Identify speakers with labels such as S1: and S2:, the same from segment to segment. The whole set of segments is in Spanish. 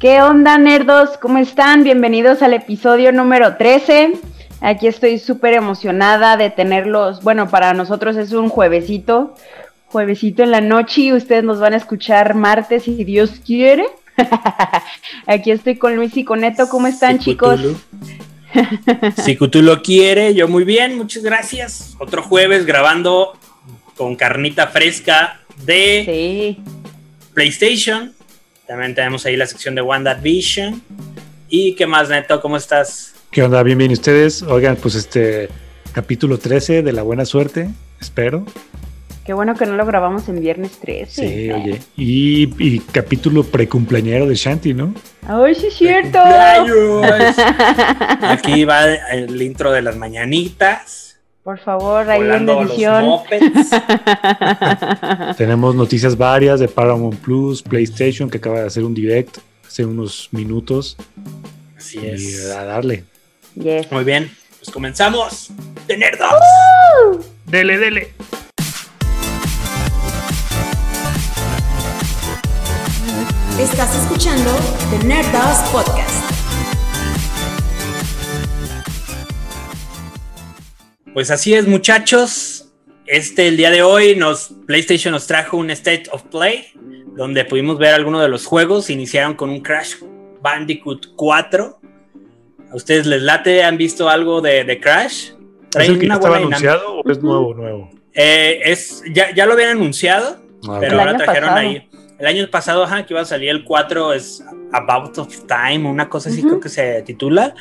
S1: ¿Qué onda, nerdos? ¿Cómo están? Bienvenidos al episodio número 13. Aquí estoy súper emocionada de tenerlos. Bueno, para nosotros es un juevesito, juevesito en la noche y ustedes nos van a escuchar martes si Dios quiere. Aquí estoy con Luis y con Neto. ¿Cómo están, chicos?
S2: si tú lo quiere, yo muy bien, muchas gracias. Otro jueves grabando con carnita fresca de PlayStation. También tenemos ahí la sección de WandaVision. ¿Y qué más, Neto? ¿Cómo estás?
S3: ¿Qué onda? Bien, bien. ¿Ustedes? Oigan, pues este capítulo 13 de La Buena Suerte, espero.
S1: Qué bueno que no lo grabamos en viernes 13.
S3: Sí, oye. Y, y capítulo precumpleañero de Shanti, ¿no?
S1: ¡Ay, sí es cierto!
S2: Aquí va el intro de las mañanitas.
S1: Por favor, ahí en edición.
S3: Tenemos noticias varias de Paramount Plus, PlayStation, que acaba de hacer un direct hace unos minutos.
S2: Así es.
S3: Y a darle.
S2: Muy bien, pues comenzamos. ¡Tener dos!
S3: Dele, dele.
S4: Estás escuchando The Nerdos Podcast.
S2: Pues así es, muchachos. Este, el día de hoy, nos, PlayStation nos trajo un State of Play, donde pudimos ver algunos de los juegos. Iniciaron con un Crash Bandicoot 4. ¿A ustedes les late? ¿Han visto algo de, Crash?
S3: ¿Es el que ya estaba anunciado o es nuevo, nuevo?
S2: Eh, es, ya, ya lo habían anunciado, ah, pero ahora trajeron ahí el año pasado, ajá, que iba a salir el 4, es About of Time, una cosa así creo que se titula.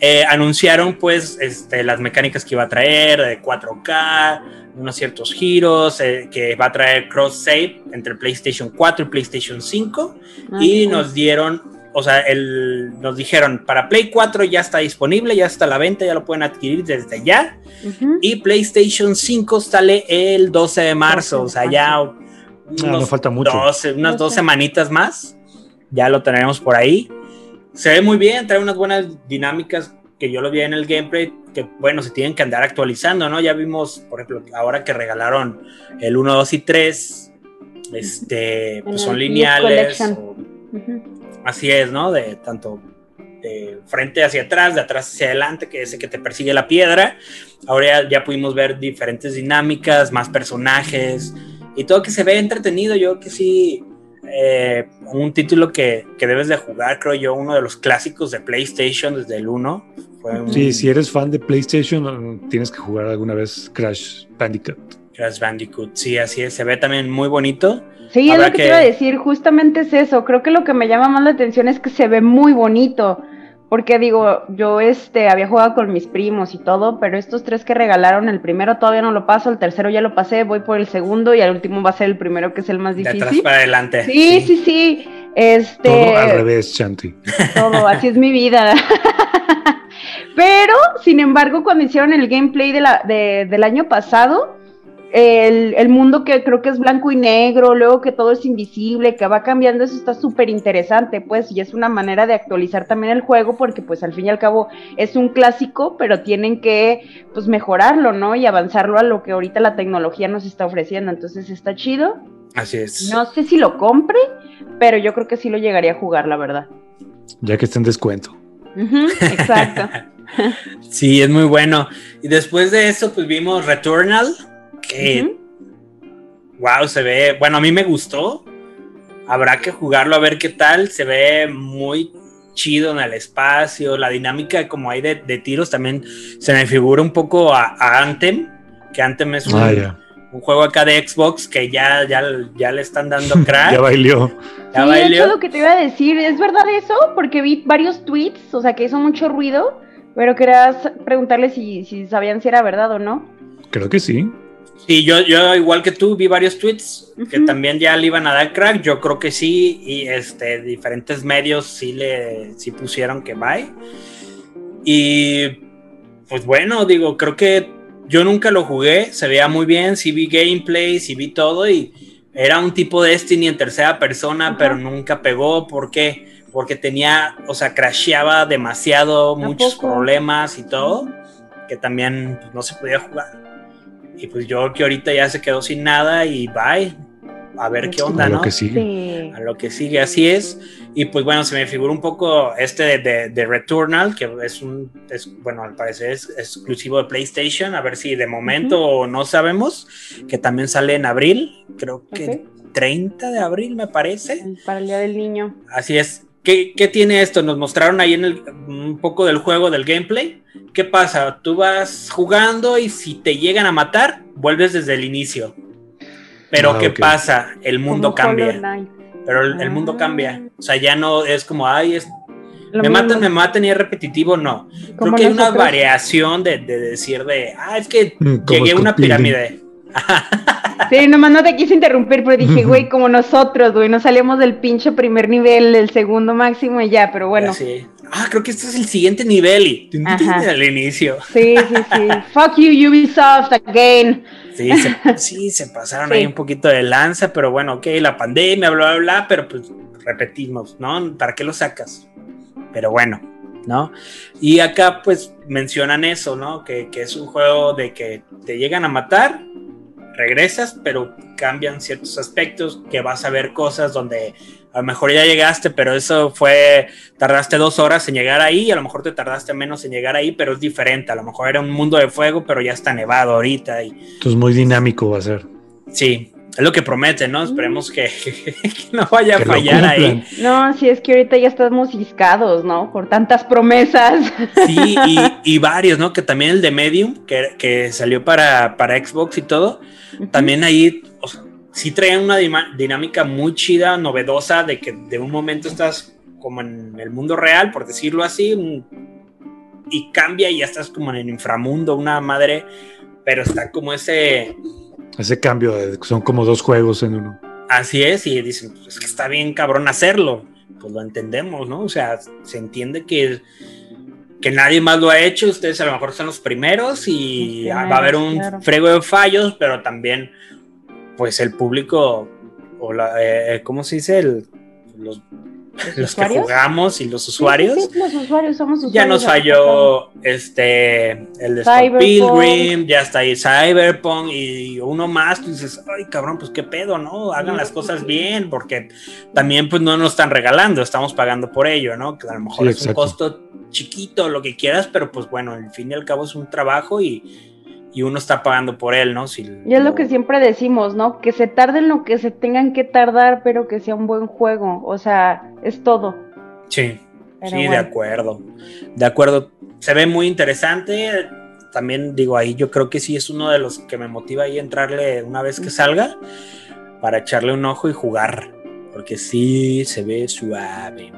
S2: Eh, anunciaron pues este, las mecánicas que iba a traer, de 4K, unos ciertos giros, eh, que va a traer cross save entre PlayStation 4 y PlayStation 5. Ah, y nos dieron, o sea, el, nos dijeron, para Play 4 ya está disponible, ya está a la venta, ya lo pueden adquirir desde ya. Y PlayStation 5 sale el 12 de marzo, o sea, ya
S3: Ah, no falta mucho.
S2: unas dos semanitas más. Ya lo tenemos por ahí. Se ve muy bien, trae unas buenas dinámicas que yo lo vi en el gameplay, que bueno, se tienen que andar actualizando, ¿no? Ya vimos, por ejemplo, ahora que regalaron el 1, 2 y 3, este, pues son lineales. Así es, ¿no? De tanto de frente hacia atrás, de atrás hacia adelante, que ese que te persigue la piedra. Ahora ya, ya pudimos ver diferentes dinámicas, más personajes, y todo que se ve entretenido. Yo que sí, eh, un título que, debes de jugar, creo yo, uno de los clásicos de PlayStation desde el 1.
S3: Sí, si eres fan de PlayStation, tienes que jugar alguna vez Crash Bandicoot.
S2: Crash Bandicoot, sí, así es, se ve también muy bonito.
S1: Sí, es lo que, que te iba a decir, justamente es eso. Creo que lo que me llama más la atención es que se ve muy bonito. Porque digo, yo este había jugado con mis primos y todo, pero estos tres que regalaron, el primero todavía no lo paso, el tercero ya lo pasé, voy por el segundo y el último va a ser el primero que es el más difícil. De
S2: atrás para adelante.
S1: Sí, sí, sí. Este,
S3: todo al revés, Chanti.
S1: Todo, así es mi vida. pero, sin embargo, cuando hicieron el gameplay de la, de, del año pasado, el, mundo que creo que es blanco y negro, luego que todo es invisible, que va cambiando, eso está súper interesante, pues, y es una manera de actualizar también el juego, porque pues al fin y al cabo es un clásico, pero tienen que pues mejorarlo, ¿no? Y avanzarlo a lo que ahorita la tecnología nos está ofreciendo, entonces está chido.
S2: Así es.
S1: No sé si lo compre, pero yo creo que sí lo llegaría a jugar, la verdad.
S3: Ya que está en descuento.
S1: exacto.
S2: sí, es muy bueno. Y después de eso, pues vimos Returnal wow, se ve, bueno, a mí me gustó. Habrá que jugarlo a ver qué tal. Se ve muy chido en el espacio. La dinámica como hay de, tiros también se me figura un poco a, Anthem, que Anthem es ah, un, juego acá de Xbox que ya, ya, ya le están dando crack.
S3: ya bailó.
S1: Ya sí, lo que te iba a decir, ¿es verdad eso? Porque vi varios tweets, o sea, que hizo mucho ruido, pero querías preguntarle si, si sabían si era verdad o no.
S3: Creo que sí.
S2: Sí, yo, yo igual que tú vi varios tweets que también ya le iban a dar crack. Yo creo que sí, y este, diferentes medios sí le sí pusieron que bye. Y pues bueno, digo, creo que yo nunca lo jugué, se veía muy bien, sí vi gameplay, sí vi todo y era un tipo de Destiny en tercera persona, pero nunca pegó. ¿Por qué? Porque tenía, o sea, crasheaba demasiado, muchos problemas y todo, que también pues, no se podía jugar. Y pues yo que ahorita ya se quedó sin nada y bye. a ver qué onda,
S3: A
S2: ¿no?
S3: lo que sigue.
S1: Sí.
S2: a lo que sigue, así es. Y pues bueno, se me figura un poco este de, de- de Returnal, que es un, es, bueno, al parecer es exclusivo de PlayStation, a ver si de momento no sabemos, que también sale en abril, creo que 30 de abril me parece.
S1: Para el Día del Niño.
S2: Así es. ¿Qué, qué tiene esto? Nos mostraron ahí en el, un poco del juego, del gameplay. ¿Qué pasa? Tú vas jugando y si te llegan a matar, vuelves desde el inicio. Pero
S3: Ah,
S2: ¿qué
S3: ok.
S2: pasa? El mundo
S1: Como
S2: cambia. Pero el, el mundo
S1: Ah.
S2: cambia. O sea, ya no es como, ay, es,
S1: Lo
S2: me
S1: mismo.
S2: matan, me matan y es repetitivo. No. Creo que hay una variación de, de decir de, ah, es que
S3: Mm,
S2: llegué a una pirámide.
S1: Sí, nomás no te quise interrumpir, pero dije, güey, como nosotros, güey, no salíamos del pinche primer nivel, el segundo máximo y ya, pero bueno.
S2: Así. Ah, creo que este es el siguiente nivel y al inicio.
S1: Sí, sí, sí. Fuck you, Ubisoft, again.
S2: Sí, se, sí, se pasaron
S1: Sí.
S2: ahí un poquito de lanza, pero bueno, ok, la pandemia, bla, bla, bla, pero pues repetimos, ¿no? ¿Para qué lo sacas? Pero bueno, ¿no? Y acá pues mencionan eso, ¿no? Que, que es un juego de que te llegan a matar, regresas, pero cambian ciertos aspectos, que vas a ver cosas donde a lo mejor ya llegaste, pero eso fue, tardaste dos horas en llegar ahí, a lo mejor te tardaste menos en llegar ahí, pero es diferente, a lo mejor era un mundo de fuego, pero ya está nevado ahorita y
S3: Entonces muy dinámico va a ser.
S2: sí, es lo que promete, ¿no? Esperemos que, que no vaya
S3: Que
S2: a fallar ahí.
S1: No, sí, es que ahorita ya estamos ciscados, ¿no? Por tantas promesas.
S2: Sí, y, y varios, ¿no? Que también el de Medium, que, que salió para, para Xbox y todo, también ahí, o sea, sí traían una dinámica muy chida, novedosa, de que de un momento estás como en el mundo real, por decirlo así, y cambia y ya estás como en el inframundo, una madre, pero está como ese,
S3: Ese cambio, de- son como dos juegos en uno.
S2: así es, y dicen, pues es que está bien cabrón hacerlo, pues lo entendemos, ¿no? O sea, se entiende que que nadie más lo ha hecho, ustedes a lo mejor son los primeros y
S1: Los
S2: va a haber un
S1: claro.
S2: frego de fallos, pero también, pues el público, o la, eh, ¿cómo se dice? El- los, los que jugamos y los usuarios.
S1: Sí, sí, los usuarios somos usuarios.
S2: Ya nos falló este el de Scott
S1: Cyberpunk.
S2: Pilgrim, ya está ahí Cyberpunk y uno más, tú dices, ay cabrón, pues qué pedo, ¿no? Hagan las cosas bien, porque también pues no nos están regalando, estamos pagando por ello, ¿no? Que a lo mejor
S3: Sí,
S2: es un costo chiquito, lo que quieras, pero pues bueno, al fin y al cabo es un trabajo y, y uno está pagando por él, ¿no? Si
S1: Y es lo que siempre decimos, ¿no? Que se tarden lo que se tengan que tardar, pero que sea un buen juego. O sea, es todo.
S2: Sí,
S1: Pero
S2: sí, de acuerdo. De acuerdo. Se ve muy interesante. También digo ahí, yo creo que sí es uno de los que me motiva ahí a entrarle una vez que salga para echarle un ojo y jugar. Porque sí se ve suave.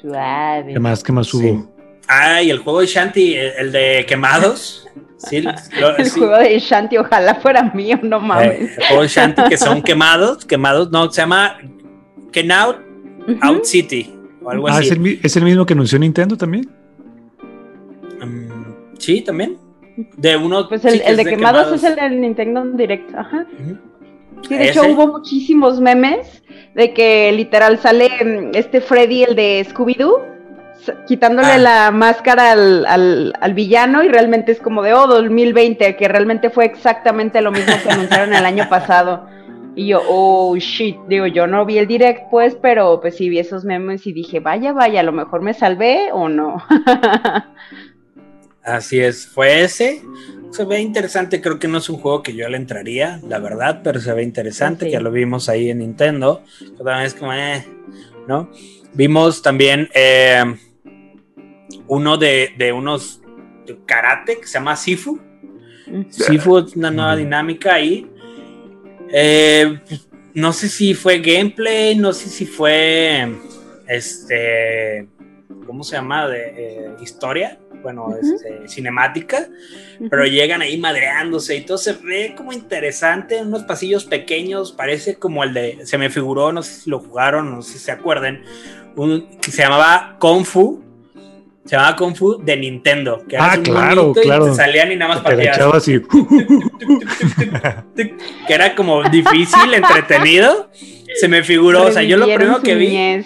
S1: Suave.
S3: ¿Qué más? ¿Qué más
S2: Sí. Ah, y el juego de Shanti, el, de quemados. Sí, lo-
S1: El
S2: sí.
S1: juego de Shanti, ojalá fuera mío, no
S2: Eh,
S1: mames.
S2: el juego de Shanti que son quemados, quemados, no, se llama Kenout
S1: Ujú.
S2: Out City o algo
S3: Ah,
S2: así.
S3: ¿es el, ¿es el mismo que anunció Nintendo también?
S2: Mm, sí, también. De uno.
S1: Pues el,
S2: sí,
S1: el de quemados, es el del Nintendo Direct. Ajá. Sí, de hecho
S2: Ese.
S1: hubo muchísimos memes de que literal sale mm, este Freddy, el de Scooby-Doo, quitándole
S2: Ah.
S1: la máscara al, al- al villano y realmente es como de, oh, 2020, que realmente fue exactamente lo mismo que anunciaron el año pasado. Y yo, oh, shit, digo, yo no vi el direct pues, pero pues sí vi esos memes y dije, vaya, vaya, a lo mejor me salvé o no.
S2: Así es, fue ese. Se ve interesante, creo que no es un juego que yo le entraría, la verdad, pero se ve interesante,
S1: Sí.
S2: ya lo vimos ahí en Nintendo. También es como, eh, ¿no? Vimos también eh, uno de, de unos de karate que se llama Sifu. Sifu es una nueva
S3: Mm.
S2: dinámica ahí. Eh, no sé si fue gameplay, no sé si fue este, ¿cómo se llama? De eh, historia, bueno, este, cinemática, pero llegan ahí madreándose y todo se ve como interesante, unos pasillos pequeños, parece como el de, se me figuró, no sé si lo jugaron, no sé si se acuerden, un, que se llamaba Kung Fu. Se llamaba Kung Fu de Nintendo. Que
S3: Ah, claro,
S2: monito y
S3: claro.
S2: te salían y nada más
S3: echabas y...
S2: que era como difícil, entretenido. Se me figuró, o sea, yo lo primero que vi,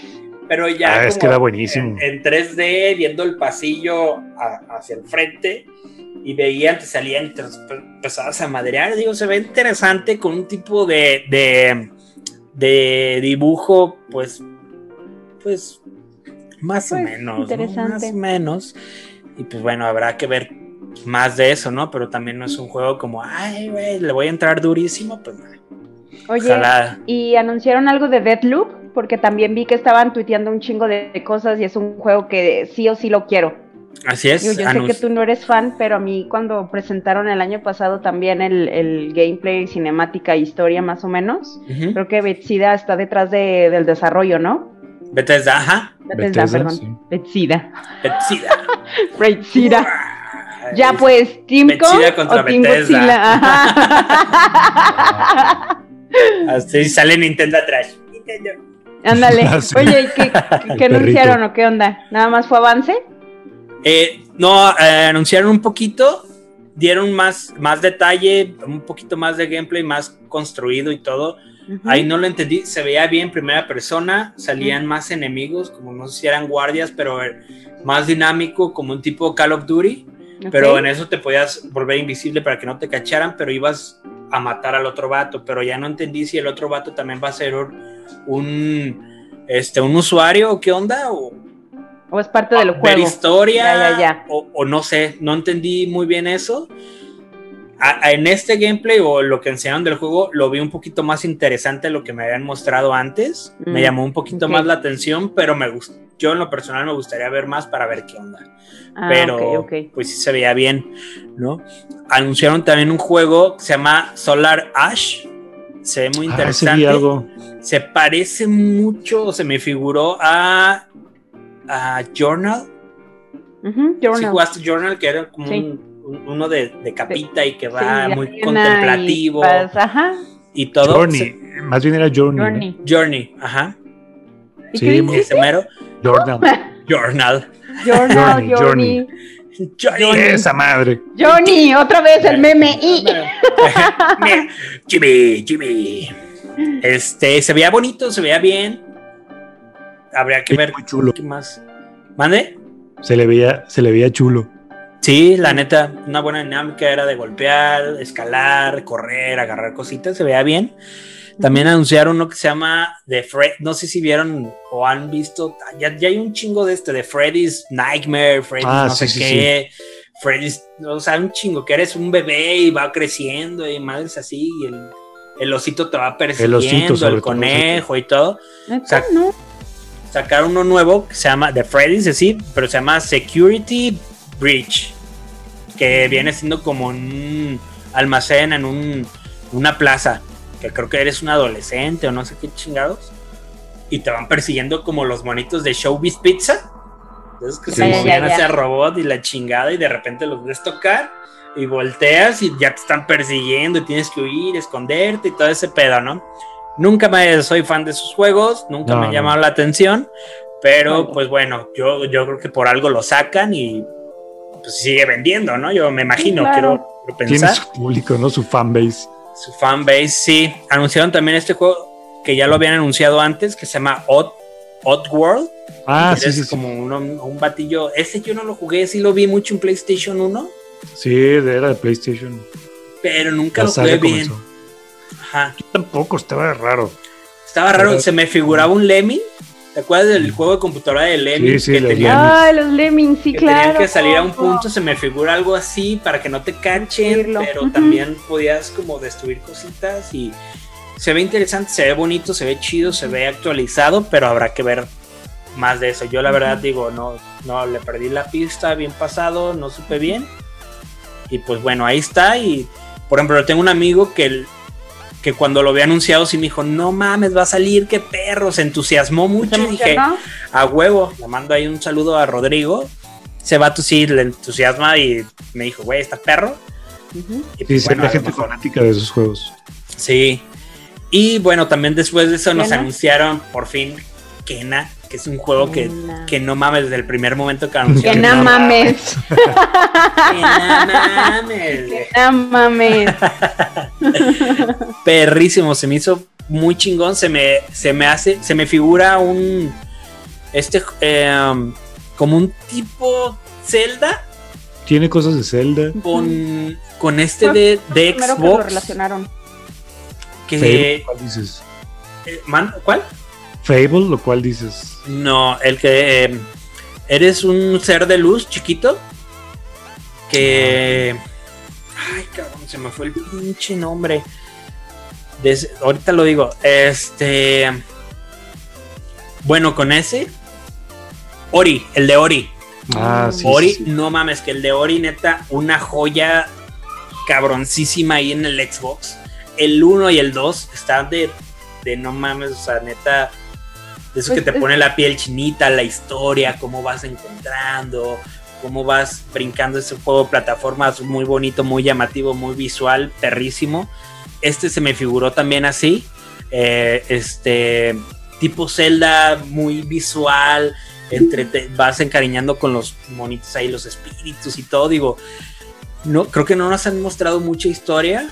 S2: pero ya
S3: Ah, es que era buenísimo.
S2: En, en 3D, viendo el pasillo a- hacia el frente y veían, te salían y te empezabas a madrear. Digo, se ve interesante con un tipo de, de, De dibujo, pues, pues, más o
S1: Pues,
S2: menos. Más o menos. Y pues bueno, habrá que ver más de eso, ¿no? Pero también no es un juego como, ay, güey, le voy a entrar durísimo, pues no.
S1: Oye,
S2: Ojalá.
S1: y anunciaron algo de Deathloop, porque también vi que estaban tuiteando un chingo de cosas y es un juego que sí o sí lo quiero.
S2: Así es.
S1: Digo, yo sé que tú no eres fan, pero a mí cuando presentaron el año pasado también el, el gameplay, cinemática, historia más o menos, creo que Bethesda está detrás de- del desarrollo, ¿no?
S2: Bethesda, ajá.
S1: Bethesda,
S3: Bethesda,
S1: perdón.
S3: sí.
S1: Bethesda.
S2: Bethesda.
S1: Ya pues, Team
S2: Bethesda contra
S1: o Team
S2: Bethesda.
S1: Godzilla. Ajá.
S2: Así sale Nintendo atrás. Nintendo.
S1: Ándale.
S3: Ah.
S1: Oye, ¿y ¿qué, qué, anunciaron o qué onda? ¿Nada más fue avance?
S2: Eh, no, eh, anunciaron un poquito, dieron más, más detalle, un poquito más de gameplay, más construido y todo.
S1: Ujú.
S2: Ahí no lo entendí, se veía bien primera persona, salían más enemigos, como no sé si eran guardias, pero eh, más dinámico, como un tipo Call of Duty.
S1: Ok.
S2: Pero en eso te podías volver invisible para que no te cacharan, pero ibas a matar al otro vato. Pero ya no entendí si el otro vato también va a ser un, este, un usuario o qué onda, o
S1: O es parte del
S2: ver
S1: juego.
S2: historia,
S1: Ya, ya, ya.
S2: O, o no sé, no entendí muy bien eso. A- a- en este gameplay o lo que enseñaron del juego, lo vi un poquito más interesante de lo que me habían mostrado antes. Me
S1: Mm,
S2: llamó un poquito más la atención, pero me gustó. Yo en lo personal me gustaría ver más para ver qué onda
S1: Ah,
S2: pero pues sí se veía bien, ¿no? Anunciaron también un juego que se llama Solar Ash. Se ve muy
S3: Ah,
S2: interesante.
S3: algo.
S2: Se parece mucho, o se me figuró a, a Journal.
S1: Ujú,
S2: Sí,
S1: Journal.
S2: jugaste Journal, que era como
S1: Sí.
S2: un- un- uno de, de capita y que va muy contemplativo
S1: y ajá,
S2: y, todo.
S3: Journey.
S2: Se-
S3: Más bien era Journey. ¿no?
S1: Journey.
S2: Journey, ajá.
S1: ¿Y
S3: Sí,
S1: qué?
S2: Ese mero.
S3: Journal.
S2: Journal.
S1: Journal,
S3: Journey,
S1: Journey.
S2: Journey.
S3: Esa madre.
S1: Johnny, otra vez el meme.
S2: Jimmy, Jimmy. Este, se veía bonito, se veía bien. Habría que
S3: Sí,
S2: ver
S3: muy chulo.
S2: qué más. ¿Mande?
S3: Se le veía, se le veía chulo.
S2: Sí, la neta, una buena dinámica era de golpear, escalar, correr, agarrar cositas, se veía bien. También anunciaron uno que se llama The Fred, no sé si vieron o han visto, ya, ya hay un chingo de este, de Freddy's Nightmare, Freddy's
S3: Ah,
S2: no
S3: sí,
S2: sé
S3: sí,
S2: qué, Freddy's, o sea, un chingo, que eres un bebé y va creciendo y madres así, y el, el osito te va persiguiendo, el,
S3: sobre todo,
S2: conejo y todo.
S1: ¿Neta?
S2: sea,
S1: no.
S2: Sacaron uno nuevo que se llama The Freddy's, sí, pero se llama Security Breach, que viene siendo como un almacén en un, una plaza, que creo que eres un adolescente o no sé qué chingados, y te van persiguiendo como los monitos de Showbiz Pizza, esos que
S3: Sí,
S2: se movían
S1: ya.
S2: hacia robot y la chingada, y de repente los ves tocar. Y volteas y ya te están persiguiendo y tienes que huir, esconderte y todo ese pedo, ¿no? Nunca me soy fan de sus juegos, nunca
S3: No,
S2: me
S3: no.
S2: llamado la atención, pero
S1: Bueno.
S2: pues bueno, yo, yo creo que por algo lo sacan y pues sigue vendiendo, ¿no? Yo me imagino,
S1: claro.
S2: quiero, quiero
S3: Tiene
S2: pensar.
S3: su público, ¿no? Su fanbase.
S2: Su fanbase, sí. Anunciaron también este juego que ya lo habían anunciado antes, que se llama Odd, Odd World.
S3: Ah, sí, sí.
S2: como uno- un batillo. Ese yo no lo jugué, sí lo vi mucho en PlayStation 1,
S3: Sí, de- era de PlayStation.
S2: pero nunca
S3: La
S2: lo jugué bien.
S3: comenzó.
S2: Ajá.
S3: Yo tampoco, estaba raro.
S2: Estaba raro,
S3: Pero-
S2: se me figuraba un Lemming. ¿Te acuerdas del juego de computadora de Lemming?
S3: Sí, sí,
S2: que
S3: los Lemmings.
S1: Ay, los Lemmings, sí,
S2: que
S1: claro.
S2: tenían que salir a un punto, se me figura algo así para que no te cachen,
S1: Destruirlo.
S2: pero también podías como destruir cositas y se ve interesante, se ve bonito, se ve chido, se ve actualizado, pero habrá que ver más de eso. Yo la verdad digo, no, no, le perdí la pista, bien pasado, no supe bien. Y pues bueno, ahí está y por ejemplo, tengo un amigo que que cuando lo había anunciado sí me dijo, no mames, va a salir, qué perro, se entusiasmó mucho
S1: ¿Se
S2: y dije, a huevo. Le mando ahí un saludo a Rodrigo. Ese vato sí le entusiasma y me dijo, güey, está perro. Y
S3: Sí,
S2: pues,
S3: se
S2: bueno,
S3: ve
S2: a lo
S3: gente fanática de esos juegos.
S2: Sí. Y bueno, también después de eso nos anunciaron por fin Kena, que es un juego que,
S1: Kena.
S2: que no mames desde el primer momento que
S1: Que
S2: anunciaron.
S1: no mames.
S2: Que no mames.
S1: Que no mames.
S2: Perrísimo, se me hizo muy chingón. Se me, se me hace, se me figura un. Este. eh, como un tipo Zelda
S3: Tiene cosas de Zelda.
S2: con, con este de, de
S1: Primero que lo
S2: Xbox
S1: relacionaron.
S2: que
S3: ¿cuál dices?
S2: Eh, man- ¿Cuál?
S3: Fable, lo cual dices.
S2: No, el que eh, eres un ser de luz chiquito que... Ay, cabrón, se me fue el pinche nombre. Des- ahorita lo digo. Este... Bueno, con ese... Ori, el de Ori.
S3: Ah, sí.
S2: Ori,
S3: sí,
S2: no mames, que el de Ori, neta, una joya cabroncísima ahí en el Xbox. El 1 y el 2 están de, de no mames, o sea, neta, de eso
S1: Pues
S2: que te pone la piel chinita, la historia, cómo vas encontrando, cómo vas brincando ese juego de plataformas muy bonito, muy llamativo, muy visual, perrísimo. Este se me figuró también así, eh, este tipo Zelda, muy visual, entre te vas encariñando con los monitos ahí, los espíritus y todo. Digo, no, creo que no nos han mostrado mucha historia,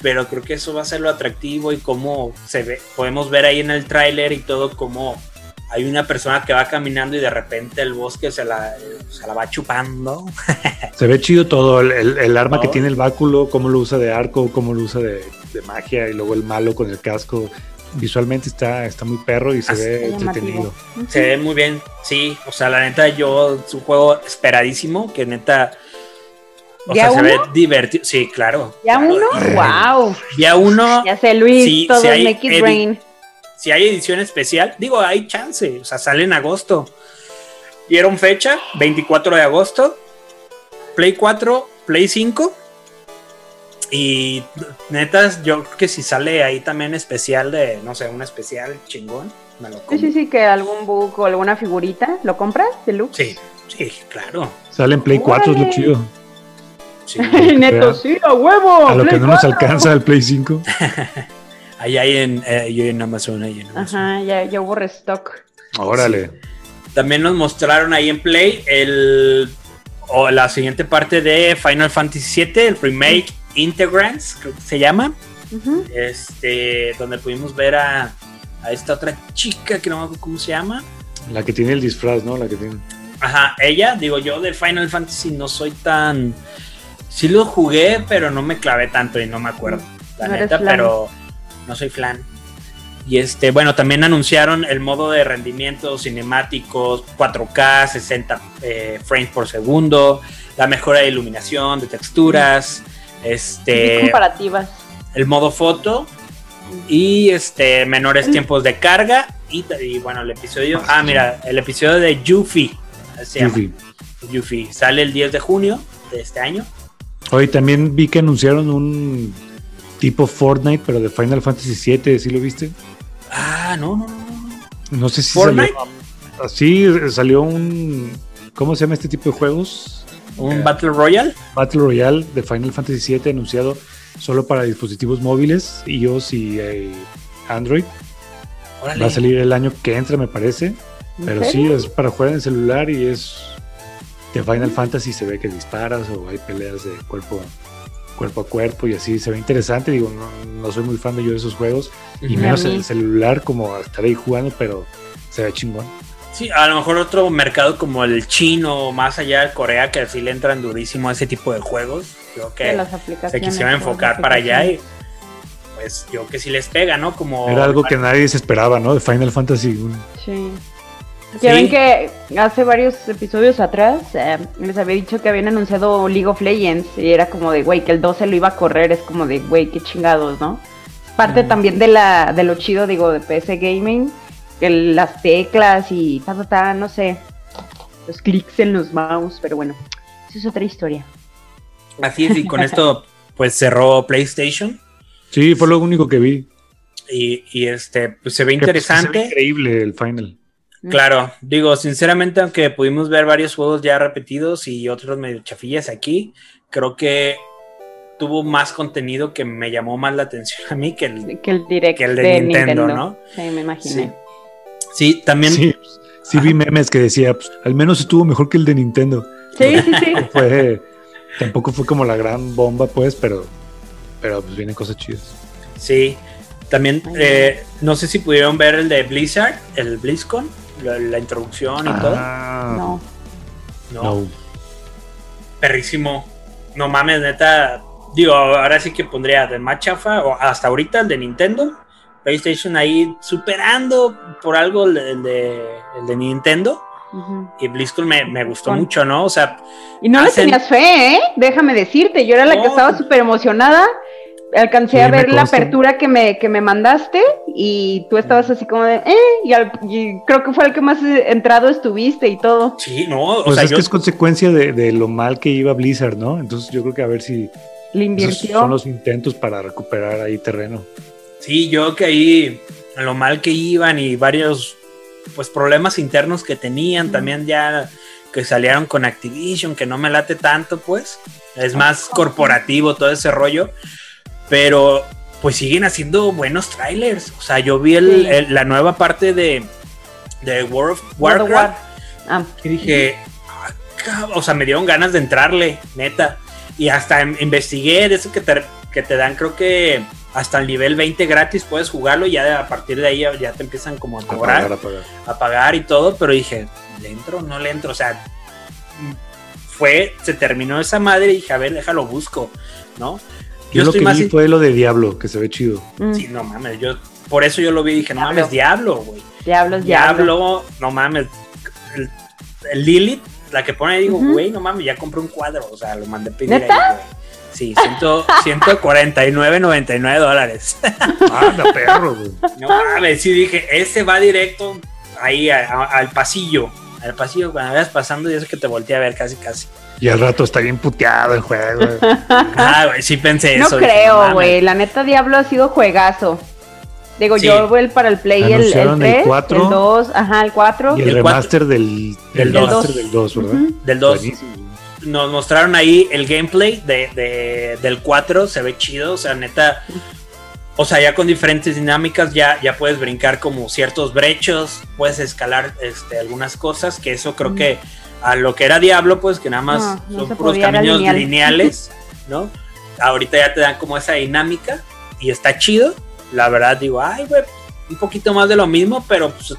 S2: pero creo que eso va a ser lo atractivo y cómo se ve. Podemos ver ahí en el tráiler y todo cómo hay una persona que va caminando y de repente el bosque se la, se la va chupando.
S3: Se ve chido todo. El, el- el arma que tiene el báculo, cómo lo usa de arco, cómo lo usa de, de magia y luego el malo con el casco. Visualmente está, está muy perro y se
S2: Así.
S3: ve entretenido.
S2: Se ve muy bien, sí. O sea, la neta, yo es un juego esperadísimo que neta. O
S1: ¿Ya
S2: sea, se ve
S1: uno?
S2: divertido. Sí, claro.
S1: ¿Ya
S2: claro.
S1: uno? ¡Wow!
S2: Ya uno.
S1: Ya sé, Luis,
S2: Sí,
S1: todo
S2: sí hay
S1: make it
S2: edit-
S1: rain.
S2: si hay edición especial, digo, hay chance, o sea, sale en agosto. Dieron fecha, 24 de agosto, Play 4, Play 5. Y netas, yo creo que si sale ahí también especial de, no sé, un especial chingón, me lo
S1: Sí,
S2: compro.
S1: sí, sí, que algún book o alguna figurita, ¿lo compras? ¿Deluxe?
S2: Sí, sí, claro.
S3: Sale en Play 4, es lo chido.
S2: Sí.
S1: Neto, sí, a huevo.
S3: A lo que no nos
S1: 4.
S3: alcanza el Play 5.
S2: Ahí hay en, eh, yo en Amazon, ahí en Amazon.
S1: Ajá, ya, ya hubo restock.
S3: Órale.
S2: También nos mostraron ahí en Play el o la siguiente parte de Final Fantasy VII, el remake Integrants, creo que se llama. Este, donde pudimos ver a, a esta otra chica que no me acuerdo cómo se llama.
S3: La que tiene el disfraz, ¿no? La que tiene.
S2: Ajá, ella, digo yo de Final Fantasy no soy tan. Sí lo jugué, pero no me clavé tanto y no me acuerdo. La
S1: No
S2: neta, pero no soy flan. Y este, bueno, también anunciaron el modo de rendimiento cinemáticos 4K, 60 eh, frames por segundo, la mejora de iluminación, de texturas, este,
S1: comparativas.
S2: el modo foto y este menores tiempos de carga y, y, bueno, el episodio, ah, mira, el episodio de Yuffie, se llama.
S3: Yuffie.
S2: Yuffie, sale el 10 de junio de este año.
S3: Hoy también vi que anunciaron un tipo Fortnite, pero de Final Fantasy VII, ¿sí lo viste?
S2: Ah, no, no, no, no.
S3: No sé si
S2: ¿Fortnite?
S3: salió. Así salió un. ¿Cómo se llama este tipo de juegos?
S2: Un
S3: Eh,
S2: Battle Royale.
S3: Battle Royale de Final Fantasy VII anunciado solo para dispositivos móviles, iOS y eh, Android.
S2: Órale.
S3: Va a salir el año que entra, me parece.
S1: ¿En
S3: Pero sí, es para jugar en celular y es de Final Fantasy. Se ve que disparas o hay peleas de cuerpo, cuerpo a cuerpo y así. Se ve interesante. Digo, no, no soy muy fan de yo de esos juegos. Y menos el celular, como estar ahí jugando, pero se ve chingón.
S2: Sí, a lo mejor otro mercado como el chino o más allá de Corea que sí le entran durísimo a ese tipo de juegos. Creo que
S1: las
S2: se quisieron enfocar para allá y pues yo que sí les pega, ¿no? Como
S3: Era algo que nadie se esperaba, ¿no? De Final Fantasy 1.
S1: Sí. Ya
S2: Sí.
S1: ven que hace varios episodios atrás eh, les había dicho que habían anunciado League of Legends y era como de, güey, que el 12 lo iba a correr, es como de, güey, qué chingados, ¿no? Parte
S2: Mm.
S1: también de la de lo chido, digo, de PC Gaming, que las teclas y ta, ta, ta, no sé, los clics en los mouse, pero bueno, eso es otra historia.
S2: así es y con esto pues cerró PlayStation
S3: Sí, fue lo único que vi.
S2: y, y, este pues se ve
S3: Que, pues, se ve
S2: interesante.
S3: increíble el Final.
S2: Claro, digo, sinceramente, aunque pudimos ver varios juegos ya repetidos y otros medio chafillas aquí, creo que tuvo más contenido que me llamó más la atención a mí que el,
S1: Que el direct
S2: que el de,
S1: de,
S2: Nintendo,
S1: Nintendo,
S2: ¿no?
S1: Sí, me imaginé.
S2: Sí, también.
S3: Sí, sí vi memes que decía, pues, al menos estuvo mejor que el de Nintendo.
S1: Sí, sí, sí.
S3: Fue, tampoco fue como la gran bomba, pues, pero, pero pues vienen cosas chidas.
S2: Sí, también, eh, no sé si pudieron ver el de Blizzard, el BlizzCon, la, la introducción y todo.
S3: Ah,
S1: No.
S2: No,
S3: no.
S2: perrísimo. No mames, neta. Digo, ahora sí que pondría de más chafa, o hasta ahorita el de Nintendo, PlayStation ahí superando por algo el de, el de, el de Nintendo. Y BlizzCon me, me gustó
S1: Con-
S2: mucho, ¿no? O sea,
S1: Y no le tenías fe, ¿eh? Déjame decirte, yo era la que estaba súper emocionada. Alcancé
S3: Sí,
S1: a ver la apertura que me, que me mandaste y tú estabas así como de, eh, y, al- y creo que fue el que más entrado estuviste y todo.
S2: sí, no, o
S3: Pues
S2: sea,
S3: es
S2: yo
S3: que es consecuencia de, de lo mal que iba Blizzard, ¿no? Entonces yo creo que a ver si
S1: Le
S3: esos
S1: invirtió.
S3: son los intentos para recuperar ahí terreno.
S2: Sí, yo que ahí lo mal que iban y varios pues problemas internos que tenían,
S1: Ujú.
S2: también ya que salieron con Activision, que no me late tanto, pues, es más corporativo todo ese rollo, pero pues siguen haciendo buenos trailers, o sea, yo vi el-
S1: Sí.
S2: el- la nueva parte de, de World of
S1: World
S2: Warcraft
S1: War. Ah,
S2: y dije, "Ah, cab-", o sea, me dieron ganas de entrarle, neta. Y hasta em- investigué de eso que te, que te dan, creo que hasta el nivel 20 gratis puedes jugarlo y ya a partir de ahí ya, ya te empiezan como a
S3: A
S2: cobrar,
S3: pagar, a pagar.
S2: a pagar y todo, pero dije, ¿le entro no le entro? O sea, mm, fue, se terminó esa madre y dije, a ver, déjalo busco, ¿no?
S3: Yo, lo que vi
S2: in-
S3: fue lo de Diablo, que se ve chido.
S1: mm,
S2: Sí, no mames, yo por eso yo lo vi y dije, no
S1: Diablo.
S2: mames, Diablo, güey.
S1: Diablos, diablos.
S2: Diablo, no mames. El, el Lilith, la que pone, digo,
S1: Ujú.
S2: güey, no mames, ya compré un cuadro. O sea, lo mandé a pedir
S1: ¿Neta?
S2: ahí, güey. Sí, ciento- 149.99 dólares.
S3: Anda, perro, güey.
S2: No mames, sí dije, ese va directo ahí a- a- al pasillo. Al pasillo, cuando vayas pasando, y eso que te volteé a ver casi, casi.
S3: Y al rato está bien puteado el juego. güey.
S2: Ah, güey, sí pensé
S1: No
S2: eso. dije,
S1: creo, güey. La neta, Diablo ha sido juegazo. Digo,
S2: Sí.
S1: yo voy el para el Play el, el
S3: Anunciaron el
S1: 3, el,
S3: 4.
S1: 2, ajá, el 4.
S3: Y el,
S2: El
S3: remaster del,
S2: del
S3: el
S2: dos.
S3: remaster del 2, ¿verdad?
S1: Ujú.
S2: Del 2.
S3: Buenísimo.
S2: nos mostraron ahí el gameplay de, de- del 4, se ve chido, o sea, neta, o sea, ya con diferentes dinámicas ya, ya puedes brincar como ciertos brechos, puedes escalar este, algunas cosas, que eso creo
S1: Mm.
S2: que a lo que era Diablo, pues que nada más
S1: No, no
S2: son puros caminos
S1: lineal.
S2: lineales, ¿no? Ahorita ya te dan como esa dinámica y está chido, la verdad digo, ay, güey, un poquito más de lo mismo, pero pues...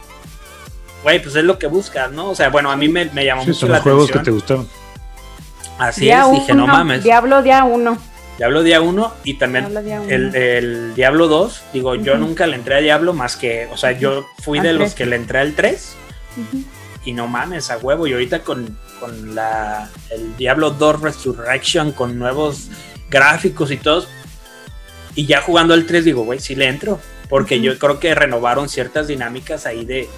S2: Güey, pues es lo que buscas, ¿no? O sea, bueno, a mí me, me llamó
S3: Sí,
S2: mucho
S3: son
S2: la
S3: los juegos que
S2: atención.
S3: te gustaron.
S2: Así
S1: Día
S2: es, dije, no
S1: uno,
S2: mames.
S1: Diablo día 1.
S2: Diablo día 1 y también
S1: Diablo uno.
S2: el, el Diablo 2. Digo, yo nunca le entré a Diablo más que, o sea, yo fui
S1: Al
S2: de los que le entré al 3 y no mames, a huevo. Y ahorita con, con la, el Diablo 2 Resurrection, con nuevos gráficos y todos, y ya jugando al 3, digo, güey, sí le entro. Porque yo creo que renovaron ciertas dinámicas ahí de,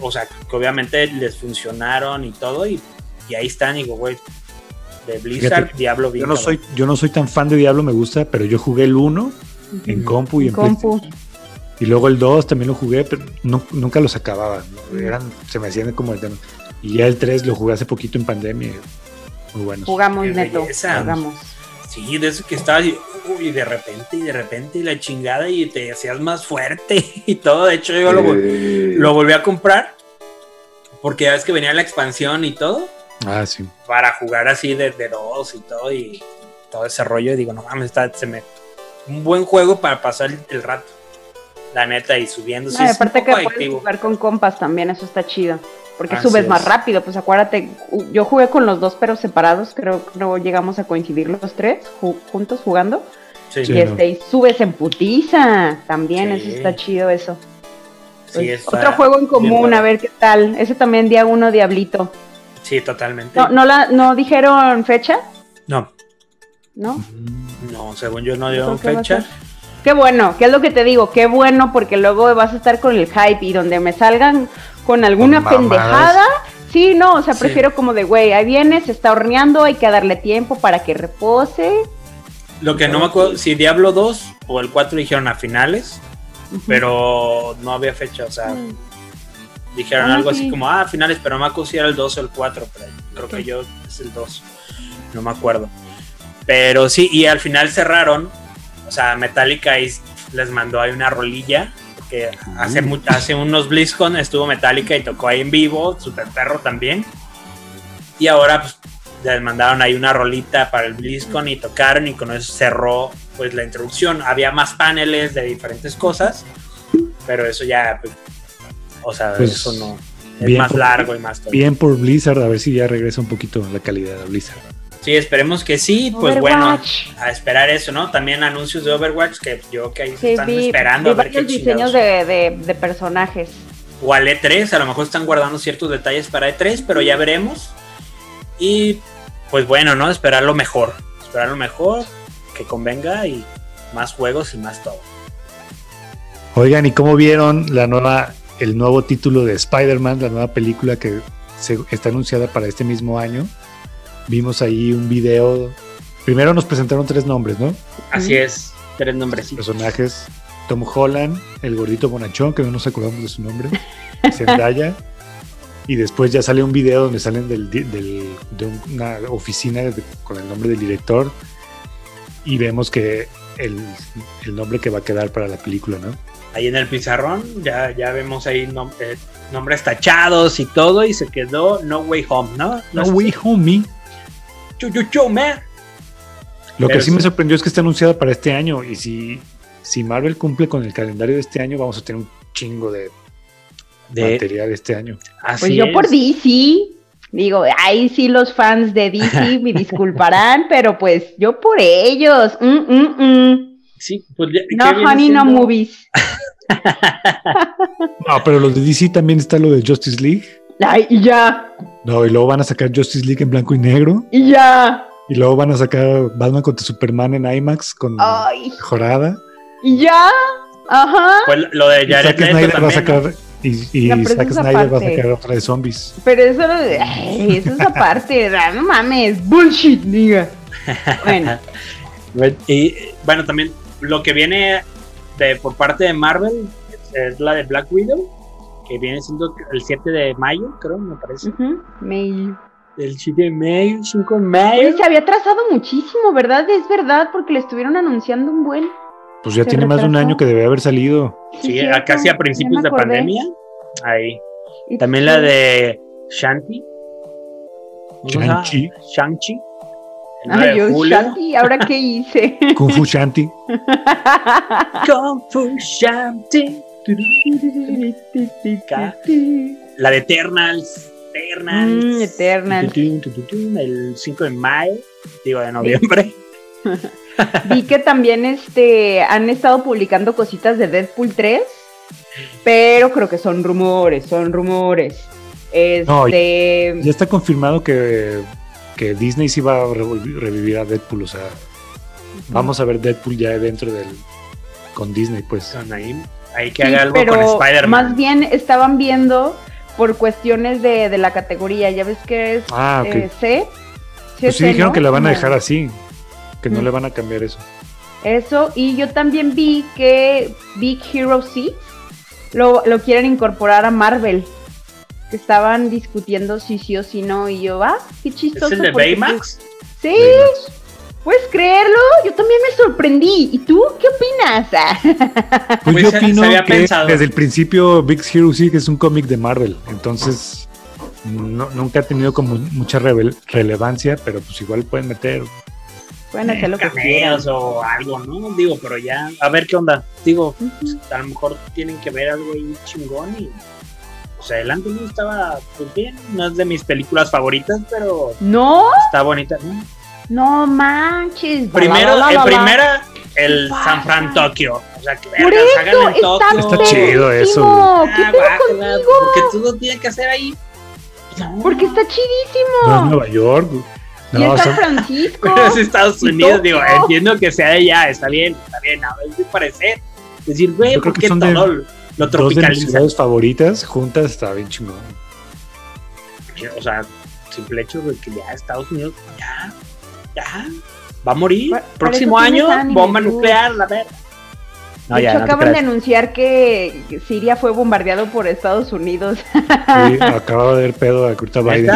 S2: o sea, que obviamente les funcionaron y todo, y, y ahí están, digo, güey, de Blizzard,
S3: Fíjate,
S2: Diablo
S3: Yo
S2: bien
S3: no,
S2: cabrón.
S3: soy, yo no soy tan fan de Diablo, me gusta, pero yo jugué el 1 en compu y en
S1: Compu.
S3: PlayStation. Y luego el 2 también lo jugué, pero no- nunca los acababa. ¿no? Eran, se me hacían como... eternos. Y ya el 3 lo jugué hace poquito en pandemia. Muy buenos.
S1: Jugamos, Neto. Jugamos.
S2: Sí, de eso que estabas y, de repente, y de repente, y la chingada, y te hacías más fuerte y todo. De hecho, yo lo, vol-
S3: Eh,
S2: lo volví a comprar porque ya ves que venía la expansión y todo
S3: Ah, sí.
S2: para jugar así de, de dos y todo, y todo ese rollo. Y digo, no mames, está, se me. Un buen juego para pasar el, el rato. La neta, y subiendo. Sí,
S1: No,
S2: es un
S1: aparte que puedes jugar con compas también, eso está chido. Porque
S2: Así
S1: subes más rápido, pues acuérdate, yo jugué con los dos pero separados, creo que no llegamos a coincidir los tres ju- juntos jugando.
S2: Sí,
S3: Sí.
S1: y este, y subes en putiza también,
S2: Sí.
S1: eso está chido eso.
S2: sí,
S1: Pues,
S2: está
S1: otro juego en común,
S2: bueno.
S1: a ver qué tal. Ese también día uno, Diablito.
S2: Sí, totalmente.
S1: No, no, la, no dijeron fecha,
S2: no,
S1: ¿no?
S2: no, según yo no dieron fecha.
S1: Qué bueno, ¿qué es lo que te digo? Qué bueno, porque luego vas a estar con el hype y donde me salgan con alguna
S3: Con
S1: pendejada. Sí, no, o sea,
S2: Sí.
S1: prefiero como de, güey, ahí viene, se está horneando, hay que darle tiempo para que repose.
S2: Lo que no me acuerdo, si Diablo 2 o el 4 dijeron a finales, pero no había fecha, o sea,
S1: Mm.
S2: dijeron
S1: Ah,
S2: algo
S1: sí.
S2: así como, ah, finales, pero no me acuerdo si era el 2 o el 4, pero creo que yo es el 2, no me acuerdo. Pero sí, y al final cerraron, o sea, Metallica les mandó ahí una rolilla, que hace, hace unos BlizzCon estuvo Metallica y tocó ahí en vivo, Super Perro también, y ahora pues les mandaron ahí una rolita para el BlizzCon y tocaron y con eso cerró pues la introducción. Había más paneles de diferentes cosas, pero eso ya, pues, o sea,
S3: Pues,
S2: eso no. Es
S3: bien
S2: más
S3: por-
S2: largo y más todo.
S3: Bien por Blizzard, a ver si ya regresa un poquito la calidad de Blizzard.
S2: Sí, esperemos que sí. Pues bueno, a esperar eso, ¿no? También anuncios de Overwatch que yo que ahí se
S1: Sí,
S2: están
S1: vi,
S2: esperando
S1: vi
S2: a ver qué
S1: varios diseños
S2: chingados.
S1: de, de- de personajes.
S2: O al E3, a lo mejor están guardando ciertos detalles para E3, pero ya veremos. Y pues bueno, ¿no? Esperar lo mejor. Esperar lo mejor, que convenga y más juegos y más todo.
S3: Oigan, ¿y cómo vieron la nueva, el nuevo título de Spider-Man, la nueva película que se- está anunciada para este mismo año? Vimos ahí un video. Primero nos presentaron tres nombres, ¿no?
S2: Así es, tres nombrecitos.
S3: Personajes. Tom Holland, el gordito bonachón, que no nos acordamos de su nombre. Zendaya. Y después ya sale un video donde salen del, del- de una oficina de- con el nombre del director. Y vemos que el, el nombre que va a quedar para la película, ¿no?
S2: Ahí en el pizarrón ya, ya vemos ahí nom- eh, nombres tachados y todo y se quedó No Way Home, ¿no?
S3: No Way
S2: así.
S3: Homie.
S2: Chu, chu, chu, man.
S3: Lo que
S2: Pero
S3: sí
S2: sí.
S3: me sorprendió es que está anunciada para este año. Y si, si Marvel cumple con el calendario de este año, vamos a tener un chingo de,
S2: De,
S3: material este año.
S2: así
S1: Pues yo por. DC, digo, ahí sí los fans de DC me disculparán, pero pues yo por ellos. Mm, mm, mm.
S2: Sí, pues ya-
S1: No,
S2: ¿qué viene
S1: honey, no movies.
S3: No, pero los de DC también está lo de Justice League.
S1: Ay, y ya,
S3: No, y luego van a sacar Justice League en blanco y negro.
S1: y ya,
S3: Y luego van a sacar Batman contra Superman en IMAX con
S1: ay,
S3: jorada.
S1: y ya, ajá.
S2: Pues lo de
S3: Y
S2: Jared
S3: Zack
S2: Leto
S3: Snyder va a
S2: también, ¿no?
S3: sacar. Y, y Zack
S1: es
S3: Snyder va a sacar otra de zombies.
S1: Pero eso, ay, eso es aparte, no mames, bullshit, diga. Bueno,
S2: Y bueno, también lo que viene de, por parte de Marvel es, es la de Black Widow, que viene siendo el 7 de mayo, creo, me parece.
S1: me...
S2: El 7 de mayo, 5 de mayo.
S1: se había trazado muchísimo, ¿verdad? Es verdad, porque le estuvieron anunciando un buen.
S3: Pues ya
S1: Se
S3: tiene más de un año que debe haber salido.
S2: Sí,
S1: cierto,
S2: a- casi a principios de pandemia. Ahí.
S1: It's
S2: También la de Shanti.
S3: Shang-Chi.
S2: Shang-Chi. El 9
S1: Ay, yo. Shanti, ¿ahora qué hice?
S3: Kung Fu Shanti.
S2: Kung Fu Shanti. La de Eternals. Eternals.
S1: Mm, Eternals.
S2: El 5 de mayo. Digo, de noviembre.
S1: Vi que también este han estado publicando cositas de Deadpool 3, pero creo que son rumores, son rumores.
S3: No,
S1: Este,
S3: Ya está confirmado que, que Disney sí va a revivir a Deadpool. O sea, vamos a ver Deadpool ya dentro del. con Disney, pues.
S2: Son ahí. Hay que
S1: sí,
S2: haga algo con
S1: pero
S2: Spider-Man.
S1: más bien estaban viendo por cuestiones de, de la categoría, ya ves que es
S3: Ah, ok.
S1: eh, C.
S3: pues sí
S1: C,
S3: dijeron
S1: ¿no?
S3: que la van a dejar así. Que no
S1: Mm.
S3: le van a cambiar eso.
S1: Eso, y yo también vi que Big Hero 6 lo, lo quieren incorporar a Marvel. Que estaban discutiendo si sí o si no, y yo, ah, qué chistoso.
S2: ¿Es el de Baymax?
S1: Sí, ¿puedes creerlo? Yo también me sorprendí. ¿Y tú qué opinas?
S3: Pues,
S2: Pues
S3: yo
S2: se-
S3: opino
S2: se había
S3: que
S2: pensado.
S3: desde el principio Big Hero sí que es un cómic de Marvel. Entonces. no- nunca ha tenido como mucha revel- relevancia, pero pues igual pueden meter.
S1: Pueden hacer lo que quieran.
S2: O algo, ¿no? Digo, pero ya, a ver qué onda. Digo,
S1: Ujú.
S2: a lo mejor tienen que ver algo ahí chingón y. Pues adelante, ¿no? Estaba pues bien. No es de mis películas favoritas, pero
S1: No,
S2: está bonita, ¿no?
S1: No manches.
S2: Primero,
S1: la, la, la,
S2: en primera, el
S1: ¿Qué
S2: San? Fran Tokio. O sea, que
S1: eso,
S2: háganlo en
S1: está,
S2: Tokio.
S3: Está chido eso.
S1: ¿Qué
S2: Ah,
S1: contigo?
S2: Porque tú lo tienes que hacer ahí. No.
S1: Porque está
S3: No es
S1: chidísimo.
S3: Nueva York.
S1: y
S3: No,
S1: en San Francisco.
S2: Pero es Estados
S1: Y
S2: Unidos, digo, entiendo que sea de allá, está bien, está bien, a ver, es de parecer. Decir, güey, ¿por
S3: que
S2: qué
S3: son de-
S2: todo lo
S3: dos de mis ciudades favoritas juntas está bien chingón.
S2: O sea, simple hecho de que ya Estados Unidos, ya, ya, va a morir. Próximo año, bomba
S1: tú.
S2: nuclear, la verga. No,
S1: de
S2: ya,
S1: hecho,
S2: no te
S1: acaban de anunciar que Siria fue bombardeado por Estados Unidos.
S3: Sí, acaba de haber pedo a Kurt Biden.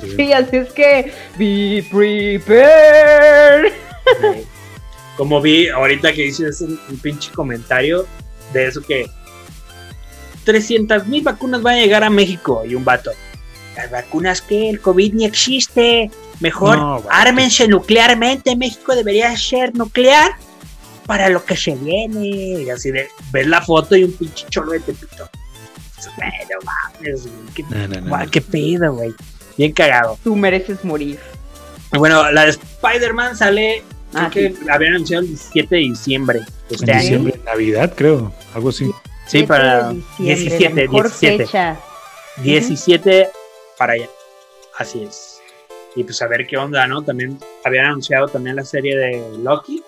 S3: Sí.
S1: sí, así es que be prepared.
S2: Sí. Como vi ahorita que dices un, un pinche comentario de eso que 300 mil vacunas van a llegar a México y un vato. Las vacunas que el COVID ni existe. Mejor
S3: No,
S2: ármense nuclearmente. México debería ser nuclear para lo que se viene. Y así de ver la foto y un pinche cholo de tepito. Pero mames, qué,
S3: No, no, no,
S2: guau,
S3: no.
S2: qué pedo, güey. Bien cagado.
S1: Tú mereces morir.
S2: Bueno, la de Spider-Man sale,
S1: Ah,
S2: creo que la habían anunciado el 17 de diciembre de
S3: En
S2: este año.
S3: diciembre, Navidad, creo. Algo así.
S2: Sí,
S1: 7
S2: para
S1: de diciembre,
S2: 17,
S1: la mejor
S2: 17.
S1: fecha.
S2: 17 para allá. Así es. Y pues a ver qué onda, ¿no? También habían anunciado también la serie de Loki.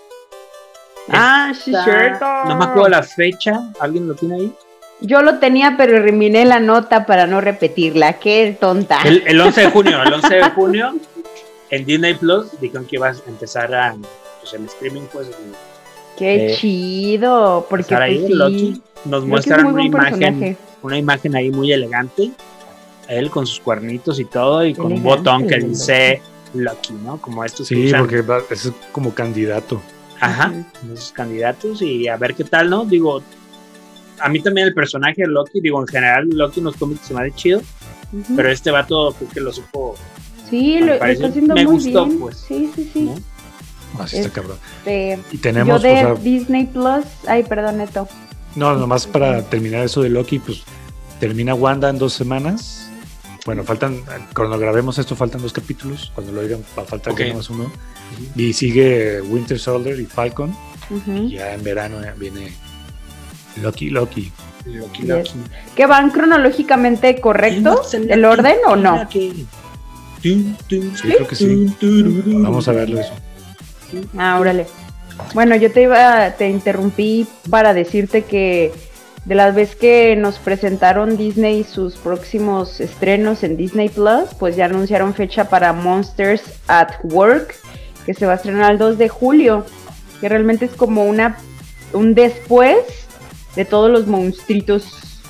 S1: Ah, sí, cierto.
S2: No me acuerdo la fecha. ¿Alguien lo tiene ahí?
S1: Yo lo tenía, pero eliminé la nota para no repetirla. Qué tonta.
S2: El, el 11 de junio. El 11 de junio en Disney Plus dijeron que ibas a empezar a. Pues en streaming, pues.
S1: Qué
S2: eh,
S1: chido. Porque
S2: ahí
S1: pues, sí.
S2: Loki. Nos
S1: Loki
S2: muestran una
S1: buen
S2: imagen.
S1: personaje.
S2: Una imagen ahí muy elegante. Él con sus cuernitos y todo. Y con un botón que dice Loki, ¿no? Como estos que
S3: Sí,
S2: usan-
S3: porque es como candidato.
S2: Ajá, esos candidatos y a ver qué tal, ¿no? Digo, a mí también el personaje de Loki, digo, en general Loki en los cómics se me hace chido, pero este vato creo que lo supo,
S1: sí, lo, está haciendo
S2: me
S1: muy
S2: gustó,
S1: bien.
S2: pues.
S1: Sí, sí, sí.
S2: ¿no?
S3: Así está
S1: Es-
S3: cabrón.
S1: Este,
S3: Y tenemos,
S1: yo de
S3: o sea,
S1: Disney Plus. Ay, perdón, Neto.
S3: no, nomás para terminar eso de Loki, pues termina Wanda en dos semanas. Bueno, faltan, cuando grabemos esto faltan dos capítulos, cuando lo oigan va a faltar
S2: Ok.
S3: que nomás uno. Y sigue Winter Soldier y Falcon. Y ya en verano ya viene Loki, Loki.
S2: Loki,
S1: Yes.
S2: Loki.
S1: ¿Que van cronológicamente correcto? ¿El orden o no?
S3: Sí, creo que sí. Vamos a verlo eso.
S1: Ah, órale. Bueno, yo te iba, te interrumpí para decirte que de las veces que nos presentaron Disney sus próximos estrenos en Disney Plus, pues ya anunciaron fecha para Monsters at Work, que se va a estrenar el 2 de julio, que realmente es como una un después de todos los monstruitos.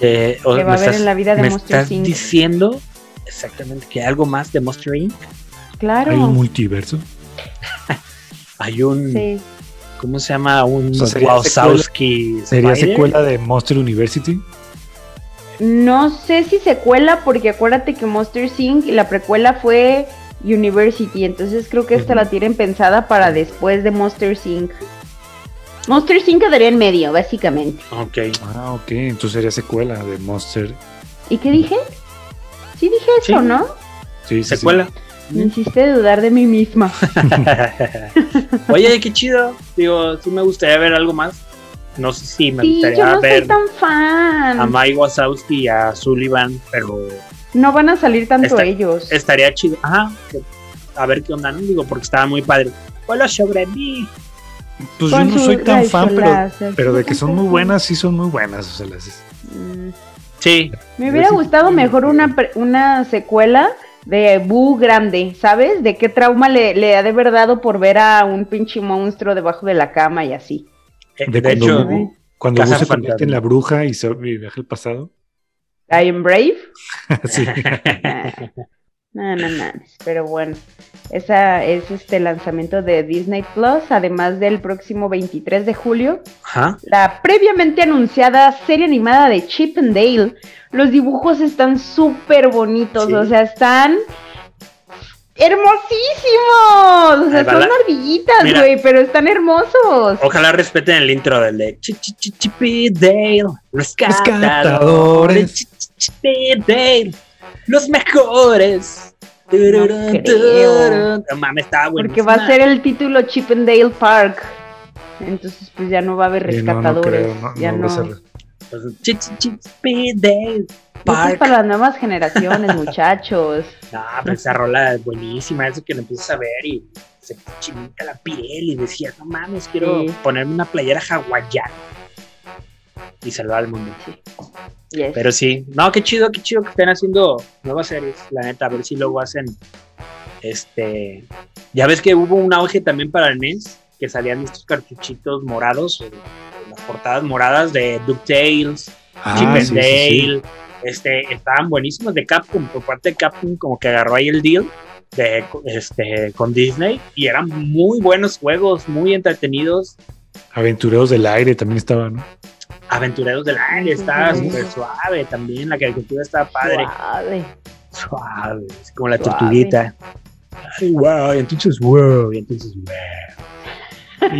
S2: Eh,
S1: Que va a haber en la vida de
S2: me
S1: Monster
S2: estás
S1: Inc.
S2: diciendo exactamente que algo más de Monster Inc.
S1: Claro.
S3: Hay un multiverso.
S2: Hay un,
S1: Sí.
S2: ¿Cómo se llama? Un
S3: O sea, sería
S2: Wazowski.
S3: Sería
S2: Spider.
S3: secuela de Monster University.
S1: No sé si secuela, porque acuérdate que Monster Inc. la precuela fue University, entonces creo que esta la tienen pensada para después de Monster Inc. Monster Inc. quedaría en medio, básicamente.
S2: Ok.
S3: Ah, ok. Entonces sería secuela de Monster.
S1: ¿Y qué dije? Sí dije eso,
S2: Sí.
S1: ¿no?
S3: Sí, sí, sí.
S1: Me hiciste dudar de mí misma.
S2: Oye, qué chido. Digo, sí me gustaría ver algo más. No sé si me
S1: Sí,
S2: gustaría
S1: yo no soy
S2: ver
S1: tan
S2: a
S1: fan.
S2: Mike Wazowski y a Sullivan, pero
S1: No van a salir tanto
S2: Está-
S1: ellos.
S2: estaría chido. Ajá, que- a ver qué onda, ¿no? Digo, porque estaba muy padre. Hola sobre mí.
S3: Pues yo no soy tan fan, pero, pero de que son muy buenas, sí son muy buenas. O sea, las,
S1: Mm.
S2: Sí,
S1: Me hubiera gustado mejor una, pre- una secuela de Boo grande, ¿sabes? De qué trauma le, le ha de haber dado por ver a un pinche monstruo debajo de la cama y así.
S2: eh,
S3: De
S2: de,
S3: cuando
S2: hecho,
S3: Boo- cuando
S2: Casa
S3: Boo se convierte en la bruja y se y viaja al pasado.
S1: I am brave.
S3: sí.
S1: No, no, no. Pero bueno, esa es este lanzamiento de Disney Plus, además del próximo 23 de julio,
S2: ajá.
S1: la previamente anunciada serie animada de Chip and Dale. Los dibujos están súper bonitos,
S2: Sí.
S1: o sea, están hermosísimos. O sea, son
S2: la-
S1: ardillitas, güey, pero están hermosos.
S2: Ojalá respeten el intro del de Chi- Chi- Chi- Chip Dale, rescatadores.
S3: Rescatadores.
S2: Chip Dale, los mejores.
S1: creo.
S2: No mames, estaba.
S1: Porque va a ser el título Chip and Dale Park. Entonces, pues ya no va a haber
S3: no, no
S1: rescatadores.
S3: creo, no,
S1: ya
S3: no
S1: no.
S3: va a ser-
S2: Chip Chip y Dale
S1: Esto es
S2: Park.
S1: para las nuevas generaciones, muchachos.
S2: No, pero esa rola es buenísima, eso que le empiezas a ver y se chinita la piel y decías, no mames, quiero
S1: Sí.
S2: ponerme una playera hawaiana y salvar al mundo.
S1: Yes.
S2: Pero sí, no, qué chido, qué chido que estén haciendo nuevas series, la neta, a ver si luego hacen este. Ya ves que hubo un auge también para el NES, que salían estos cartuchitos morados, o- o las portadas moradas de DuckTales,
S3: Ah,
S2: Chip and
S3: sí, sí, sí.
S2: Dale, este, estaban buenísimos de Capcom, por parte de Capcom como que agarró ahí el deal de, este, con Disney y eran muy buenos juegos, muy entretenidos,
S3: Aventureros del aire también estaban, ¿no?
S2: Aventureros del aire, estaba
S1: Ujú.
S2: súper suave también, la caricatura estaba padre,
S1: Suave.
S2: suave, es como la
S1: Suave.
S2: tortuguita. Ay, wow, y entonces wow, y entonces wow.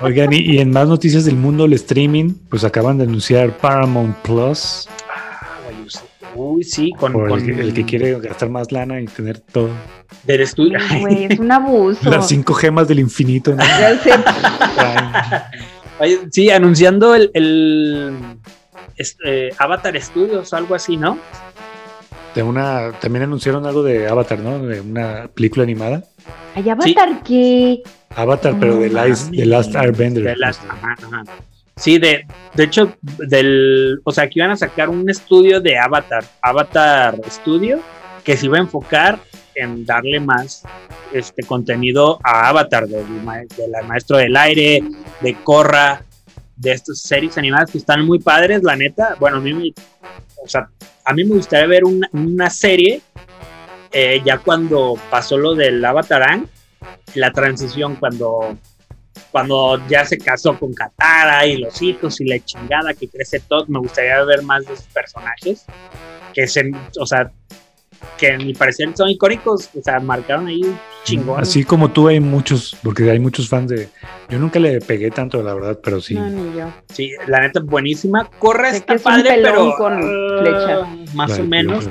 S3: Oigan, y, y en más noticias del mundo del streaming, pues acaban de anunciar Paramount Plus.
S2: Ah, güey, yo sé. Uy, sí, con,
S3: el, que- el que quiere gastar más lana y tener todo.
S2: del estudio.
S1: Ay, Güey, es un abuso.
S3: Las cinco gemas del infinito. ¿no?
S2: Sí, anunciando el, el eh, Avatar Studios o algo así, ¿no?
S3: De una, también anunciaron algo de Avatar, ¿no? De una película animada.
S1: Ay, Avatar, ¿qué?
S3: Avatar, pero de,
S2: No
S3: Last, de Last. Airbender.
S2: De Last- ajá, ajá. Sí, de, de hecho, del, o sea, que iban a sacar un estudio de Avatar, Avatar Studio, que se iba a enfocar en darle más este contenido a Avatar, del, del maestro del aire, de Korra, de estas series animadas que están muy padres, la neta. Bueno, a mí me, o sea, a mí me gustaría ver una, una serie eh, ya cuando pasó lo del Avatar Aang, la transición cuando cuando ya se casó con Katara y los hijos y la chingada que crece todo, me gustaría ver más de esos personajes que se, o sea, que en mi parecer son icónicos, o sea, marcaron ahí un chingón.
S3: Así como tú hay muchos, porque hay muchos fans de... Yo nunca le pegué tanto, la verdad, pero sí.
S1: No, ni yo.
S2: Sí, la neta buenísima. Corre
S1: Sé
S2: está
S1: que es un
S2: padre,
S1: pelón
S2: pero
S1: con
S2: ah,
S1: flecha.
S2: más o menos,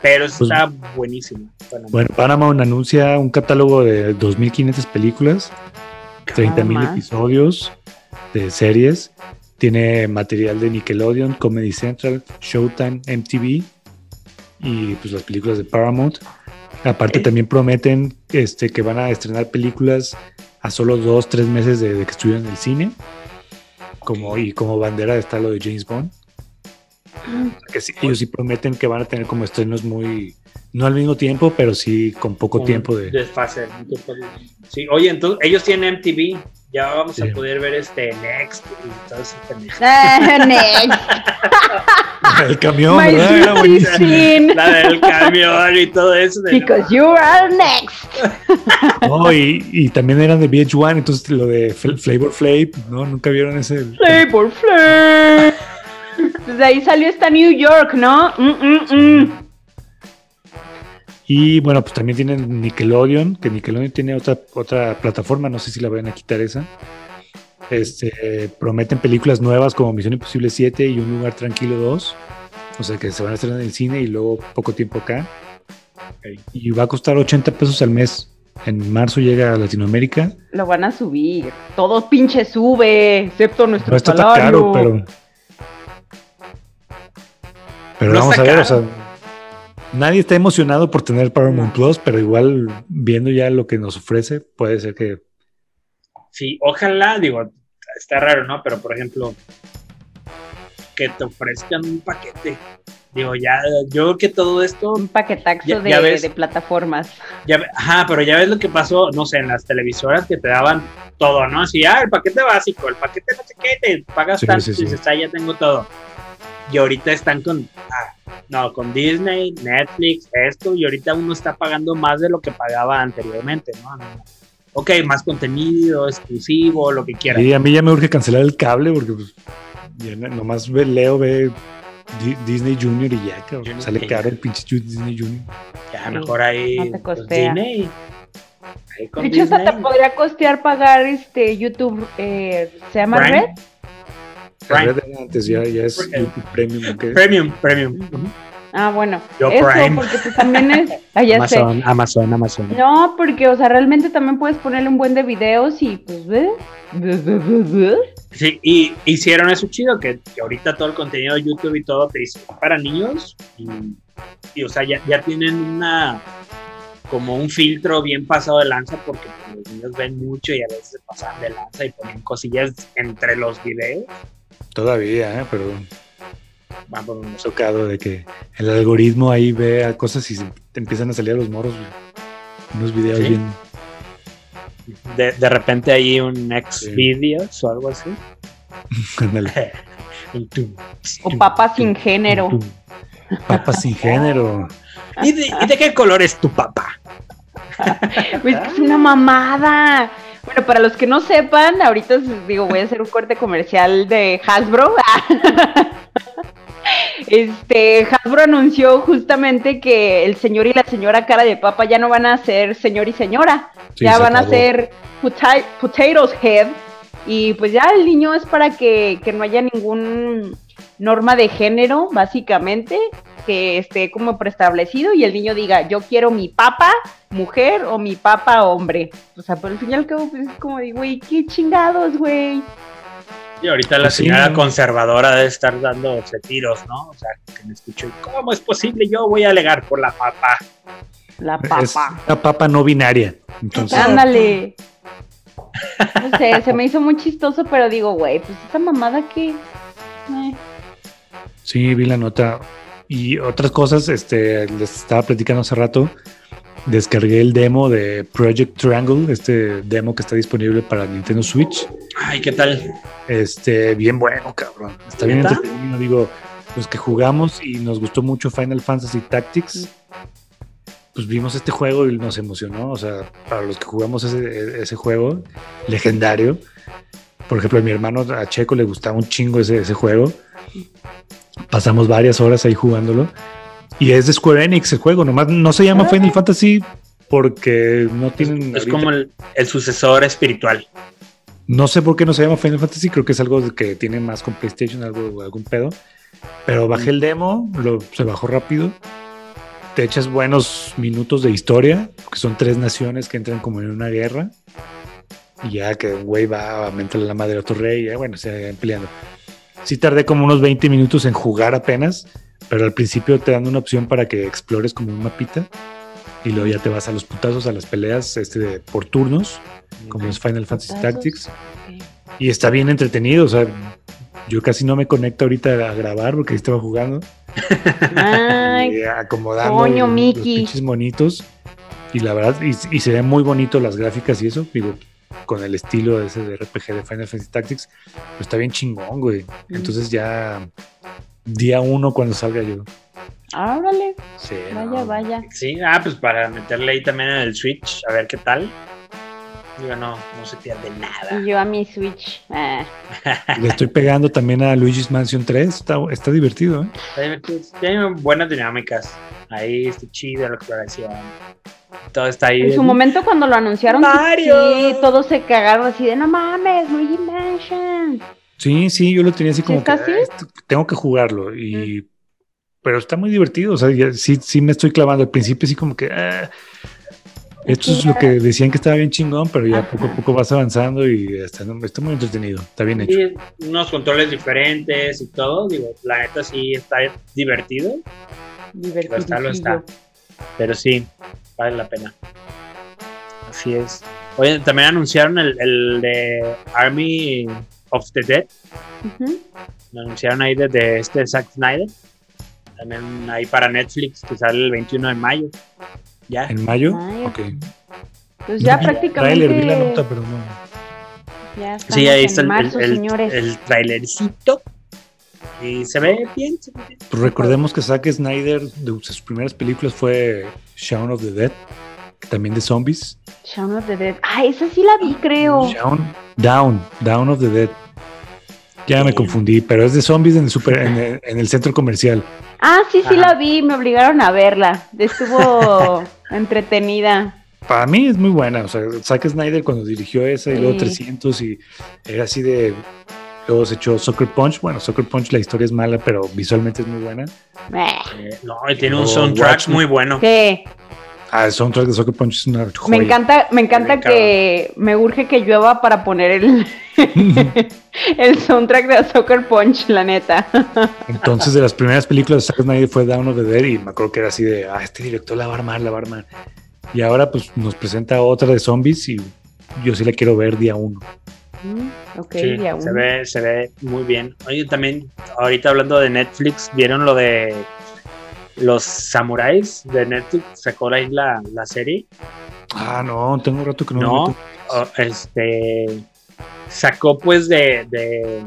S2: pero
S3: Pues-
S2: está buenísima. Bueno,
S3: Paramount anuncia un catálogo de 2.500 películas, 30.000
S1: más.
S3: episodios de series. Tiene material de Nickelodeon, Comedy Central, Showtime, MTV y pues las películas de Paramount. Aparte también prometen este, que van a estrenar películas a solo dos, tres meses de, de que estuvieron en el cine. Como, y como bandera está lo de James Bond. Que sí, ellos sí prometen que van a tener como estrenos muy, no al mismo tiempo, pero sí con poco tiempo de...
S2: desfase, Sí, oye, entonces ellos tienen MTV, ya vamos
S3: Sí.
S2: a poder ver este Next y todo eso. pendejo.
S1: Next.
S3: El camión,
S1: My
S3: ¿verdad?
S2: La del camión y todo eso. de-
S1: Because you are next.
S3: No, y, y también eran de VH1, entonces lo de Fl- Flavor Flav, ¿no? Nunca vieron ese.
S1: Flavor Flav. Pues de ahí salió esta New York, ¿no? Mm, mm, mm.
S3: Y bueno, pues también tienen Nickelodeon, que Nickelodeon tiene otra, otra plataforma, no sé si la vayan a quitar esa. Este, prometen películas nuevas como Misión Imposible 7 y Un Lugar Tranquilo 2. O sea que se van a estrenar en el cine y luego poco tiempo acá. Y va a costar 80 pesos al mes. En marzo llega a Latinoamérica.
S1: Lo van a subir. Todo pinche sube, excepto nuestro
S3: No está tan caro, pero. Pero
S2: No
S3: vamos a ver,
S2: caro.
S3: o sea. Nadie está emocionado por tener Paramount
S1: No.
S3: Plus, pero igual viendo ya lo que nos ofrece, puede ser que.
S2: Sí, ojalá, digo, está raro, ¿no? Pero por ejemplo, que te ofrezcan un paquete. Digo, ya, yo creo que todo esto,
S1: Un paquetaxo
S2: Ya-
S1: de,
S2: ya ves.
S1: de plataformas.
S2: ya, ajá, pero ya ves lo que pasó, no sé, en las televisoras que te daban todo, ¿no? Así, ah, el paquete básico, el paquete no sé qué, te pagas
S3: Sí,
S2: tanto
S3: sí,
S2: y
S3: sí.
S2: dices, ah, ya tengo todo. Y ahorita están con, ah, no, con Disney, Netflix, esto, y ahorita uno está pagando más de lo que pagaba anteriormente, ¿no? Ok, más contenido, exclusivo, lo que quieras.
S3: Y a mí ya me urge cancelar el cable porque pues, ya no- nomás ve, Leo ve Di- Disney Junior y ya, cabrón. Sale
S2: sí.
S3: caro el pinche Disney Junior.
S2: Ya, mejor ahí.
S1: no te
S2: pues,
S1: costea.
S2: Disney. Ahí con
S1: De hecho, hasta te podría costear pagar este YouTube. eh, ¿Se llama
S2: Prime.
S1: Red?
S3: La
S2: Prime.
S3: red era antes ya, ya es
S2: Porque-
S3: YouTube Premium.
S2: Premium.
S1: Ah, bueno.
S2: Yo
S1: Eso,
S2: Prime.
S1: porque pues también es. Ah, ya sé.
S2: Amazon, Amazon, Amazon.
S1: No, porque, o sea, realmente también puedes ponerle un buen de videos y pues ve.
S2: Sí, y hicieron eso chido, que, que ahorita todo el contenido de YouTube y todo te dice para niños. Y, y, o sea, ya, ya tienen una como un filtro bien pasado de lanza porque los niños ven mucho y a veces se pasan de lanza y ponen cosillas entre los videos.
S3: Todavía, ¿eh? pero
S2: Vamos,
S3: me ha tocado de que el algoritmo ahí vea cosas y se- te empiezan a salir a los moros. Unos videos
S2: Sí.
S3: bien.
S2: de, de repente hay un next
S3: Sí.
S2: videos o algo así.
S1: O papas sin género.
S3: Papas sin género.
S2: ¿Y de, y de qué color es tu papá?
S1: Pues que es una mamada. Bueno, para los que no sepan, ahorita digo, voy a hacer un corte comercial de Hasbro. Este, Hasbro anunció justamente que el señor y la señora cara de papa ya no van a ser señor y señora,
S3: Sí,
S1: ya
S3: se
S1: van a ser pota- potatoes head. Y pues ya el niño es para que, que no haya ningún norma de género, básicamente, que esté como preestablecido y el niño diga, yo quiero mi papa mujer o mi papa hombre. O sea, por el fin y al cabo, pues es como de, güey, qué chingados, güey.
S2: Y ahorita la
S3: Pues sí,
S2: señora conservadora debe estar dándose tiros, ¿no? O sea, que me escucho, ¿cómo es posible? Yo voy a alegar por la papá.
S1: La
S3: Es
S1: papa.
S3: una papa no binaria. Entonces,
S1: Ándale. No sé, se me hizo muy chistoso, pero digo, güey, pues esa mamada que. eh,
S3: sí, vi la nota. Y otras cosas, este, les estaba platicando hace rato. Descargué el demo de Project Triangle, este demo que está disponible para Nintendo Switch.
S2: Ay, ¿qué tal?
S3: Este, bien bueno, cabrón. Está bien
S2: ¿Neta?
S3: entretenido. Digo, los que jugamos y nos gustó mucho Final Fantasy Tactics, pues vimos este juego y nos emocionó. O sea, para los que jugamos ese, ese juego legendario, por ejemplo, a mi hermano a Checo le gustaba un chingo ese, ese juego. Pasamos varias horas ahí jugándolo. Y es de Square Enix el juego, nomás no se llama. Final Fantasy porque no tienen.
S2: Es
S3: ahorita-
S2: como el, el sucesor espiritual.
S3: No sé por qué no se llama Final Fantasy, creo que es algo que tiene más con PlayStation, algo, algún pedo. Pero bajé el demo, lo, se bajó rápido. Te echas buenos minutos de historia, que son tres naciones que entran como en una guerra. Y ya que un güey va a mentarle la madre a otro rey, y bueno, se peleando. Sí tardé como unos 20 minutos en jugar apenas, pero al principio te dan una opción para que explores como un mapita. Y luego ya te vas a los putazos, a las peleas este, por turnos, como es Final Fantasy. Tactics. Y está bien entretenido, o sea, yo casi no me conecto ahorita a grabar porque estaba jugando
S1: Ay,
S3: y acomodando
S1: coño,
S3: los
S1: Mickey.
S3: pinches monitos. Y la verdad, y, y se ven muy bonitos las gráficas y eso, digo, con el estilo ese de RPG de Final Fantasy Tactics, pues está bien chingón, güey. Entonces ya día uno cuando salga yo.
S1: órale,
S3: Sí,
S1: vaya,
S3: no,
S1: vaya.
S2: Sí, ah, pues para meterle ahí también en el Switch, a ver qué tal. Digo, no, no se pierde nada.
S1: Y yo a mi Switch. ah.
S3: Le estoy pegando también a Luigi's Mansion 3, está, está divertido, ¿eh?
S2: Está divertido, Tiene buenas dinámicas. Ahí está chido la exploración. Todo está ahí.
S1: En su momento cuando lo anunciaron, sí,
S2: Mario.
S1: sí, todos se cagaron así de no mames, Luigi Mansion.
S3: Sí, sí, yo lo tenía así como que
S1: así?
S3: "Ah, esto- tengo que jugarlo y pero está muy divertido, o sea, ya- sí, sí me estoy clavando al principio así como que ah, esto es lo que decían que estaba bien chingón, pero ya
S1: Ajá.
S3: poco a poco vas avanzando y está, está muy entretenido, está bien hecho.
S2: Unos controles diferentes y todo. Digo, la neta sí está divertido,
S1: Divertido.
S2: Lo está, lo está. pero sí, vale la pena. Así es. Oye, también anunciaron el, el de Army of the Dead. Lo anunciaron ahí desde este Zack Snyder. También ahí para Netflix, que sale el 21 de mayo. Ya.
S3: ¿En mayo?
S1: Mayo.
S3: Ok.
S1: Pues ya
S3: No
S1: prácticamente.
S3: tráiler, vi la nota, pero no.
S1: Ya
S2: Sí, ahí está el,
S1: marzo,
S2: el, el-
S1: señores.
S2: el trailercito. Y se ve bien. se ve bien.
S3: Pues recordemos que Zack Snyder, de sus primeras películas fue Shaun of the Dead, que también de zombies.
S1: Shaun of the Dead. Ah, esa sí la vi, creo.
S3: Shaun, Down, Down of the Dead. Ya me confundí, pero es de zombies en el, super, en el, en el centro comercial.
S1: Ah, sí, sí
S2: Ajá.
S1: la vi, me obligaron a verla. Estuvo entretenida.
S3: Para mí es muy buena. O sea, Zack Snyder cuando dirigió esa y luego
S1: Sí.
S3: 300 y era así de. Luego se echó Soccer Punch. Bueno, Soccer Punch la historia es mala, pero visualmente es muy buena.
S1: Eh,
S2: no, y tiene un soundtrack
S3: Watchmen.
S2: muy bueno.
S1: sí,
S3: Ah, el soundtrack de Soccer Punch es una joya.
S1: me encanta, me encanta que me urge que llueva para poner el, el soundtrack de Soccer Punch, la neta.
S3: Entonces, de las primeras películas de Zack Snyder fue Down of the Dead y me acuerdo que era así de, ah, este director la va a armar, la va a armar. Y ahora pues nos presenta otra de zombies y yo sí la quiero ver día uno.
S1: Mm, ok,
S2: Sí,
S1: ya
S2: se ve, se ve muy bien. Oye, también, ahorita hablando de Netflix, ¿vieron lo de los samuráis de Netflix? Sacó ahí la, la serie.
S3: Ah, no, tengo un rato que no.
S2: No, este sacó pues de, de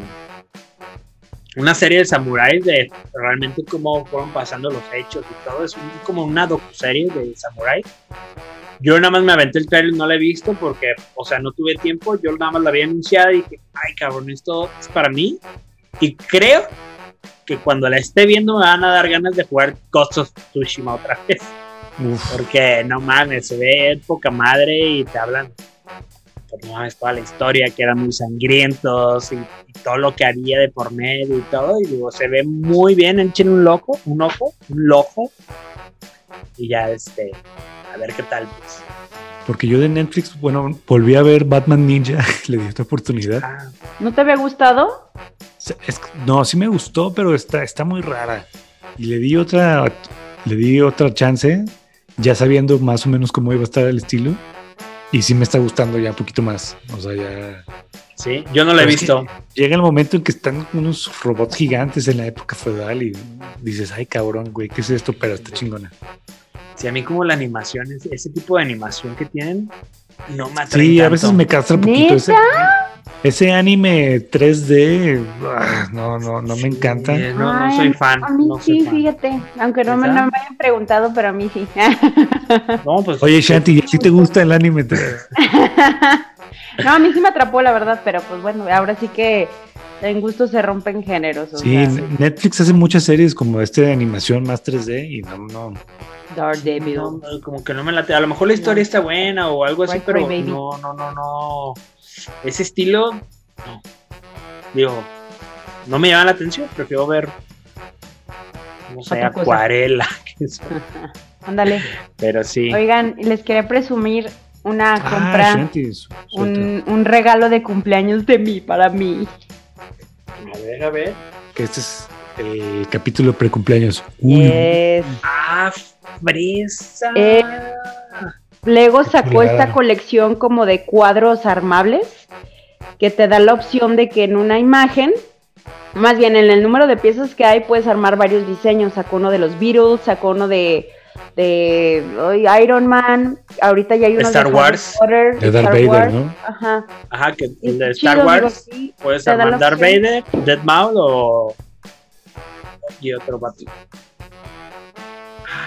S2: una serie de samuráis de realmente cómo fueron pasando los hechos y todo. Es un- como una docuserie de samuráis. Yo nada más me aventé el trailer, no la he visto porque, o sea, no tuve tiempo. Yo nada más la había anunciado y dije, ay cabrón, esto es para mí. Y creo que cuando la esté viendo me van a dar ganas de jugar Ghost of Tsushima otra vez.
S3: Uf,
S2: Porque no mames, se ve poca madre y te hablan pues no es toda la historia, que eran muy sangrientos y, y todo lo que había de por medio y todo. Y digo, se ve muy bien, echen un loco, un ojo, un lojo. Y ya, este, a ver qué tal, pues.
S3: Porque yo de Netflix, bueno, volví a ver Batman Ninja, le di otra oportunidad.
S2: Ah,
S1: ¿No te había gustado?
S3: Es- no, sí me gustó, pero está, está muy rara. Y le di otra, le di otra chance, ya sabiendo más o menos cómo iba a estar el estilo. Y sí me está gustando ya un poquito más. O sea, ya
S2: sí, yo no lo he visto.
S3: llega el momento en que están unos robots gigantes en la época feudal y dices, ay cabrón, güey, ¿qué es esto? Pero está chingona.
S2: Sí, a mí como la animación, ese, tipo de animación que tienen, no me atrae
S3: Sí, a veces me castra un poquito ese, ese anime 3D. ah, no, no, no me encanta.
S2: Sí, no, no
S1: Ay,
S2: soy fan.
S1: A mí
S2: no
S1: sí,
S2: fan.
S1: fíjate. Aunque no me, no me hayan preguntado, pero a mí sí.
S2: No, pues,
S3: Oye, Shanti, ¿sí te gusta el anime? 3D?
S1: no, a mí sí me atrapó, la verdad, pero pues bueno, ahora sí que en gusto se rompen géneros. O
S3: Sí,
S1: sea,
S3: Netflix hace muchas series como este de animación más 3D y no, no.
S1: Daredevil.
S2: no, no, como que no me late. A lo mejor la historia
S1: No.
S2: está buena o algo así, pero no, no, no, no. Ese estilo, no. Digo, no me llama la atención. Prefiero ver, no sé,
S1: Otra cosa.
S2: acuarela.
S1: Ándale.
S2: Pero sí.
S1: Oigan, les quería presumir una
S3: Ah,
S1: compra, un, un regalo de cumpleaños de mí, para mí.
S2: A ver, a ver.
S3: Que este es el capítulo precumpleaños. Uy,
S1: Es-
S2: Ah, fresa.
S1: Eh, Lego sacó esta colección como de cuadros armables que te da la opción de que en una imagen, más bien en el número de piezas que hay, puedes armar varios diseños. Sacó uno de los Beatles, sacó uno de, de Iron Man, ahorita ya hay uno
S2: Star
S1: de
S2: Wars.
S3: De Darth
S1: Star
S3: Vader,
S1: Wars.
S3: ¿no?
S1: Ajá.
S2: Ajá, que el de
S1: chido,
S2: Star
S1: digo,
S2: Wars
S1: sí,
S2: puedes armar Darth. Vader, Dead Maul o. Y otro vato.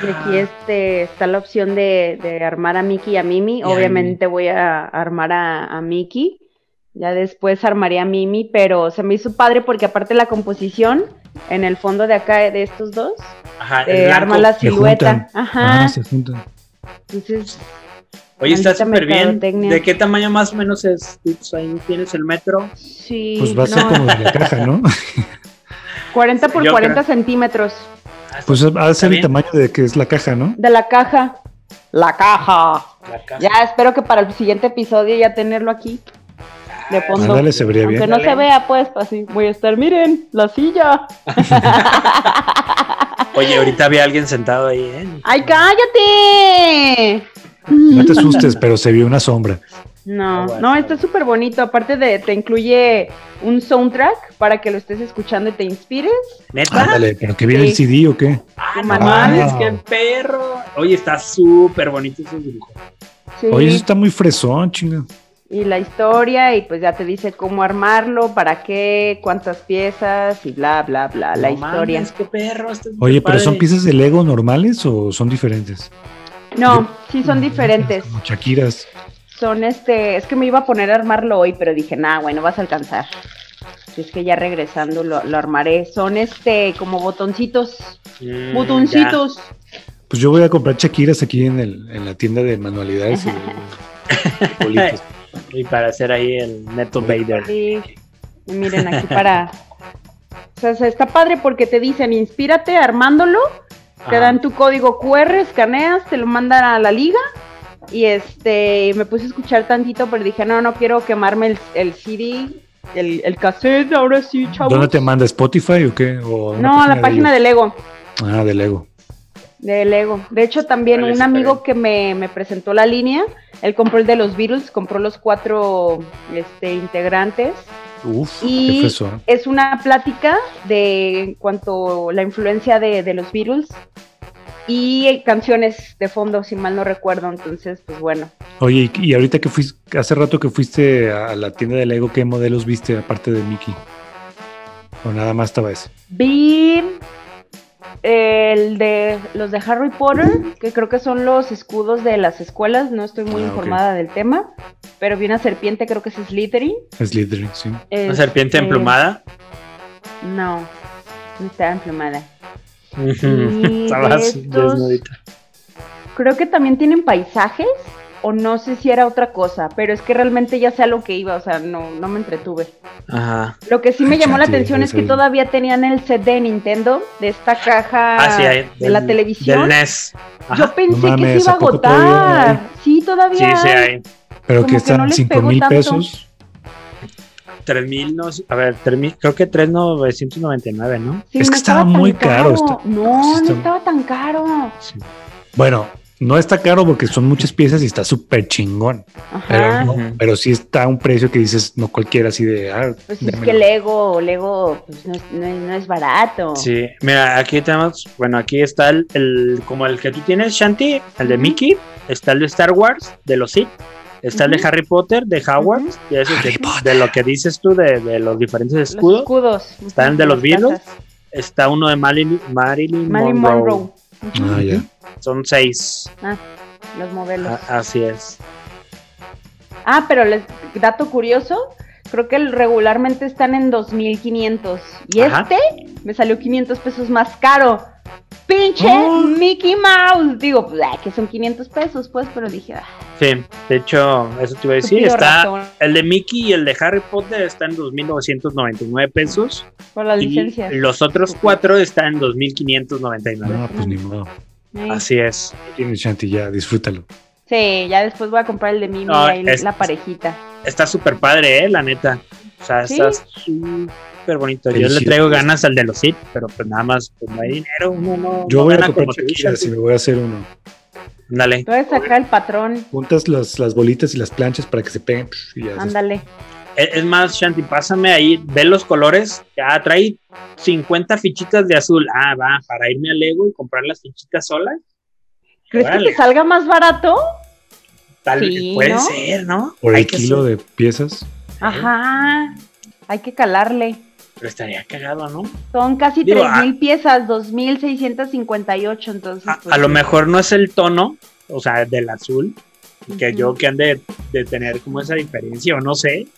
S1: Y aquí este, está la opción de, de armar a Mickey y a Mimi.
S2: Y a
S1: Obviamente voy a armar a, a Mickey. Ya después armaría a Mimi, pero se me hizo padre porque aparte la composición en el fondo de acá de estos dos
S2: Ajá, el
S1: arma la
S3: Se
S1: silueta.
S3: juntan.
S1: Ajá.
S3: Ah, se juntan.
S1: Entonces,
S2: Oye, está súper bien. ¿De qué tamaño más o menos es? Pues ahí tienes el metro.
S1: sí.
S3: Pues va a ser
S1: no,
S3: como de la caja, ¿no?
S1: 40 por
S2: Yo
S1: 40
S2: creo-
S1: centímetros
S2: Ah,
S3: Pues va a ser el tamaño de que es la caja, ¿no?
S1: de la caja. La caja.
S2: La caja.
S1: Ya espero que para el siguiente episodio ya tenerlo aquí. De fondo.
S3: Ándale, se vería
S1: Aunque
S3: bien.
S1: no
S2: Dale.
S1: se vea, pues, así voy a estar, miren, la silla.
S2: Oye, ahorita había alguien sentado ahí, ¿eh?
S1: ¡Ay, cállate!
S3: No te asustes, pero se vio una sombra.
S1: No,
S2: Ah, bueno.
S1: no, está súper bonito. Aparte de, te incluye un soundtrack para que lo estés escuchando y te inspires.
S2: ¿Neta?
S3: Ándale, pero que viene el
S1: Sí.
S3: CD o qué?
S2: Ah, no mames, qué perro. Oye, está súper bonito ese dibujo.
S1: Sí.
S3: Oye, eso está muy fresón, chinga.
S1: Y la historia, y pues ya te dice cómo armarlo, para qué, cuántas piezas, y bla, bla, bla, la
S2: No
S1: historia.
S2: mames, qué perro.
S3: Oye, pero
S2: padre.
S3: ¿son piezas de Lego normales o son diferentes?
S1: No, sí son diferentes.
S3: Como Shakiras.
S1: Son este, es que me iba a poner a armarlo hoy, pero dije, nah, bueno, vas a alcanzar. Si es que ya regresando lo, lo armaré. Son este, como botoncitos,
S2: Mm,
S1: botoncitos.
S3: Pues yo voy a comprar Shakiras aquí en, el, en la tienda de manualidades. y bolitas.
S2: Y para hacer ahí el Neto Vader.
S1: Sí. Y miren aquí para. O sea, se- está padre porque te dicen, inspírate armándolo, te
S2: Ajá.
S1: dan tu código QR, escaneas, te lo mandan a la liga. Y este, me puse a escuchar tantito, pero dije, no, no quiero quemarme el, el CD, el, el cassette, ahora sí, chavos.
S3: ¿Dónde te manda? ¿Spotify o qué? ¿O una
S1: No, a la página de Lego.
S3: Ah, de Lego.
S1: De Lego. De hecho, también un amigo que me, me presentó la línea, él compró el de los Beatles, compró los cuatro este, integrantes.
S3: Uf,
S1: Y-
S3: qué fresón.
S1: Es una plática de en cuanto la influencia de, de los Beatles y canciones de fondo, si mal no recuerdo. Entonces, pues bueno.
S3: Oye, y, y ahorita que fuiste, hace rato que fuiste a la tienda de Lego, ¿qué modelos viste aparte de Mickey? O nada más estaba ese.
S1: Vi el de los de Harry Potter, que creo que son los escudos de las escuelas. No estoy muy
S3: Ah,
S1: informada del tema, pero vi una serpiente, creo que es Slytherin.
S3: Slytherin, sí.
S2: Una serpiente
S1: Este,
S2: emplumada.
S1: No, no está emplumada. Y
S2: Estaba
S1: estos-
S2: desnudita.
S1: Creo que también tienen paisajes o no sé si era otra cosa, pero es que realmente ya sé a lo que iba, o sea, no, no me entretuve.
S2: Ajá.
S1: Lo que sí me llamó la atención es que todavía tenían el set de Nintendo, de esta caja
S2: Ah, sí,
S1: de la televisión.
S2: Del NES.
S1: Yo pensé
S3: No mames,
S1: que se iba a
S3: ¿a poco todavía
S1: agotar. Sí, todavía.
S2: Sí, sí,
S1: hay.
S2: hay.
S3: Pero
S1: Como
S3: que
S1: que
S3: están
S1: no les
S3: 5
S1: pegó
S3: mil
S1: tanto.
S3: pesos.
S2: 3000, no, sé, a ver, 3000, creo que 3999, ¿no?
S1: Sí,
S3: Es
S1: no
S3: que estaba muy caro, está-
S1: No,
S3: sí está-
S1: no estaba tan caro.
S3: Bueno, no está caro porque son muchas piezas y está súper chingón. Pero, no- pero sí está a un precio que dices, no cualquiera así de. Ah,
S1: Pues es que Lego, Lego, pues no es, no es- no es barato.
S2: Sí, mira, aquí tenemos, bueno, aquí está el, el- como el que tú tienes, Shanti, el de. Mickey, está el de Star Wars, de los Sith, está el de. Harry Potter, de Howard,
S1: Ujú.
S2: y ese
S3: Harry
S2: que-
S3: Potter.
S2: de lo que dices tú, de, de los diferentes
S1: Los
S2: escudos,
S1: escudos.
S2: Está el
S1: Ujú,
S2: de los Beatles, está uno de Marilyn, Marilyn,
S1: Marilyn
S2: Monroe.
S3: Ah, ya.
S2: Son seis,
S1: Los modelos.
S2: A- así es.
S1: Ah, pero les, dato curioso, creo que regularmente están en 2500 y
S2: Ajá.
S1: este me salió 500 pesos más caro. Pinche
S3: Oh.
S1: Mickey Mouse. Digo, pues, ay, que son 500 pesos, pues, pero dije, ah,
S2: Sí, de hecho, eso te iba a decir,
S1: estúpido
S2: está
S1: razón
S2: el de Mickey y el de Harry Potter está en 2.999 pesos
S1: por las
S2: y
S1: licencias.
S2: los otros cuatro están en 2.599.
S3: No, pues ni modo.
S1: Sí.
S2: Así es.
S3: Tienes Shanti, ya, disfrútalo.
S1: Sí, ya después voy a comprar el de Mimi,
S2: No,
S1: ahí
S2: es-
S1: la parejita.
S2: Está súper padre, eh, la neta. O sea,
S1: Sí.
S2: está súper bonito. Yo le traigo ganas al de los Sith, pero pues nada más, pues no hay dinero, uno no.
S3: Yo
S2: no
S3: voy a comprar
S2: tú,
S3: si me voy a hacer uno.
S2: Ándale.
S1: Voy a sacar el patrón,
S3: Juntas las, las bolitas y las planchas para que se peguen psh, y ya. haces-
S1: ándale.
S2: Es es más, Shanti, pásame ahí, ve los colores. Ya trae 50 fichitas de azul. Ah, va, para irme al Lego y comprar las fichitas solas.
S1: ¿Crees
S2: Órale.
S1: que te salga más barato?
S2: Tal
S1: Sí,
S2: puede
S1: ¿no?
S2: ser, ¿no?
S3: Por
S2: Hay
S3: el kilo de piezas.
S1: Ajá. Hay que calarle.
S2: Pero estaría cagado, ¿no?
S1: Son casi
S2: Digo,
S1: tres
S2: a-
S1: mil piezas, 2.658, entonces.
S2: A,
S1: pues,
S2: a lo mejor no es el tono, o sea, del azul, que yo que han de, de tener como esa diferencia, o no sé.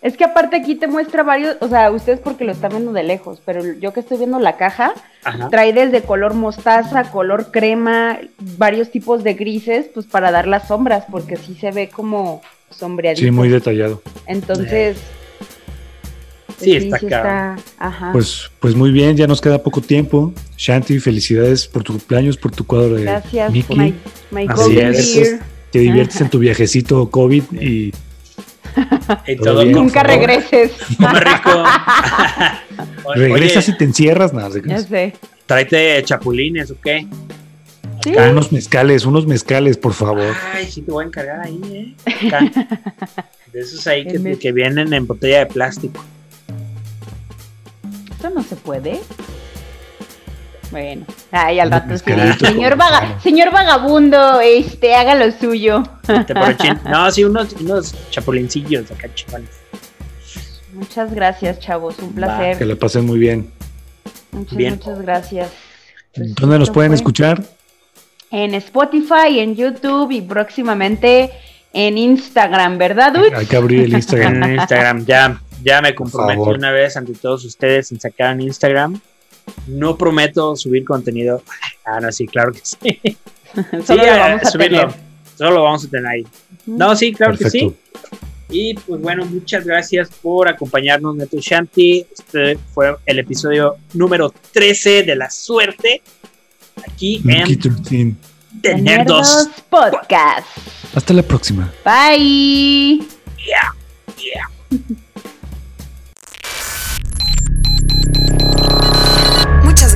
S1: Es que aparte aquí te muestra varios, o sea, ustedes porque lo están viendo de lejos, pero yo que estoy viendo la caja,
S2: Ajá.
S1: trae desde color mostaza, color crema, varios tipos de grises, pues para dar las sombras, porque sí se ve como sombreadito.
S3: Sí, muy detallado.
S1: Entonces.
S2: Sí, está caro.
S1: está- Ajá.
S3: Pues, pues muy bien, ya nos queda poco tiempo. Shanti, felicidades por tu cumpleaños, por tu cuadro de
S1: Gracias,
S3: Mickey.
S1: my, my
S2: Así es.
S3: Te diviertes en tu viajecito COVID y
S2: Y
S3: Todo
S2: todo
S3: bien.
S2: con
S1: Nunca
S3: favor.
S1: regreses.
S2: Come rico. Oye,
S3: regresas y te encierras. Nada, de
S1: ya sé.
S2: tráete chapulines, ¿o qué?
S1: Sí.
S3: unos mezcales, unos mezcales, por favor.
S2: Ay, sí te voy a encargar ahí, ¿eh? Acá. De esos ahí que, que vienen en botella de plástico.
S1: Eso no se puede. Bueno, ay, al rato sí.
S3: mezcalitos,
S1: Señor, vaga, señor vagabundo, este, haga lo suyo.
S2: Te aprovechan. No, sí, unos, unos chapulincillos acá chingones.
S1: Muchas gracias, chavos, un
S3: Que
S1: placer.
S3: la pasen muy bien.
S1: Muchas,
S2: Bien.
S1: muchas gracias. Pues,
S3: ¿Dónde nos
S1: esto
S3: pueden
S1: fue
S3: escuchar?
S1: En Spotify, en YouTube y próximamente en Instagram, ¿verdad?
S3: Hay que abrir el Instagram.
S2: En Instagram, ya, ya me comprometí una vez ante todos ustedes en sacar en Instagram. No prometo subir contenido. Ah, no, sí, claro que sí.
S1: Solo
S2: Sí,
S1: lo vamos a
S2: subirlo.
S1: tener.
S2: Solo lo vamos a tener ahí. No, sí, claro que
S3: Perfecto.
S2: sí. Y pues bueno, muchas gracias por acompañarnos, Neto Shanti. Este fue el episodio número 13 de La Suerte. Aquí
S3: Lucky
S2: en
S3: 13.
S2: The
S1: Nerdos. Podcast.
S3: Hasta la próxima.
S1: Bye.
S4: Muchas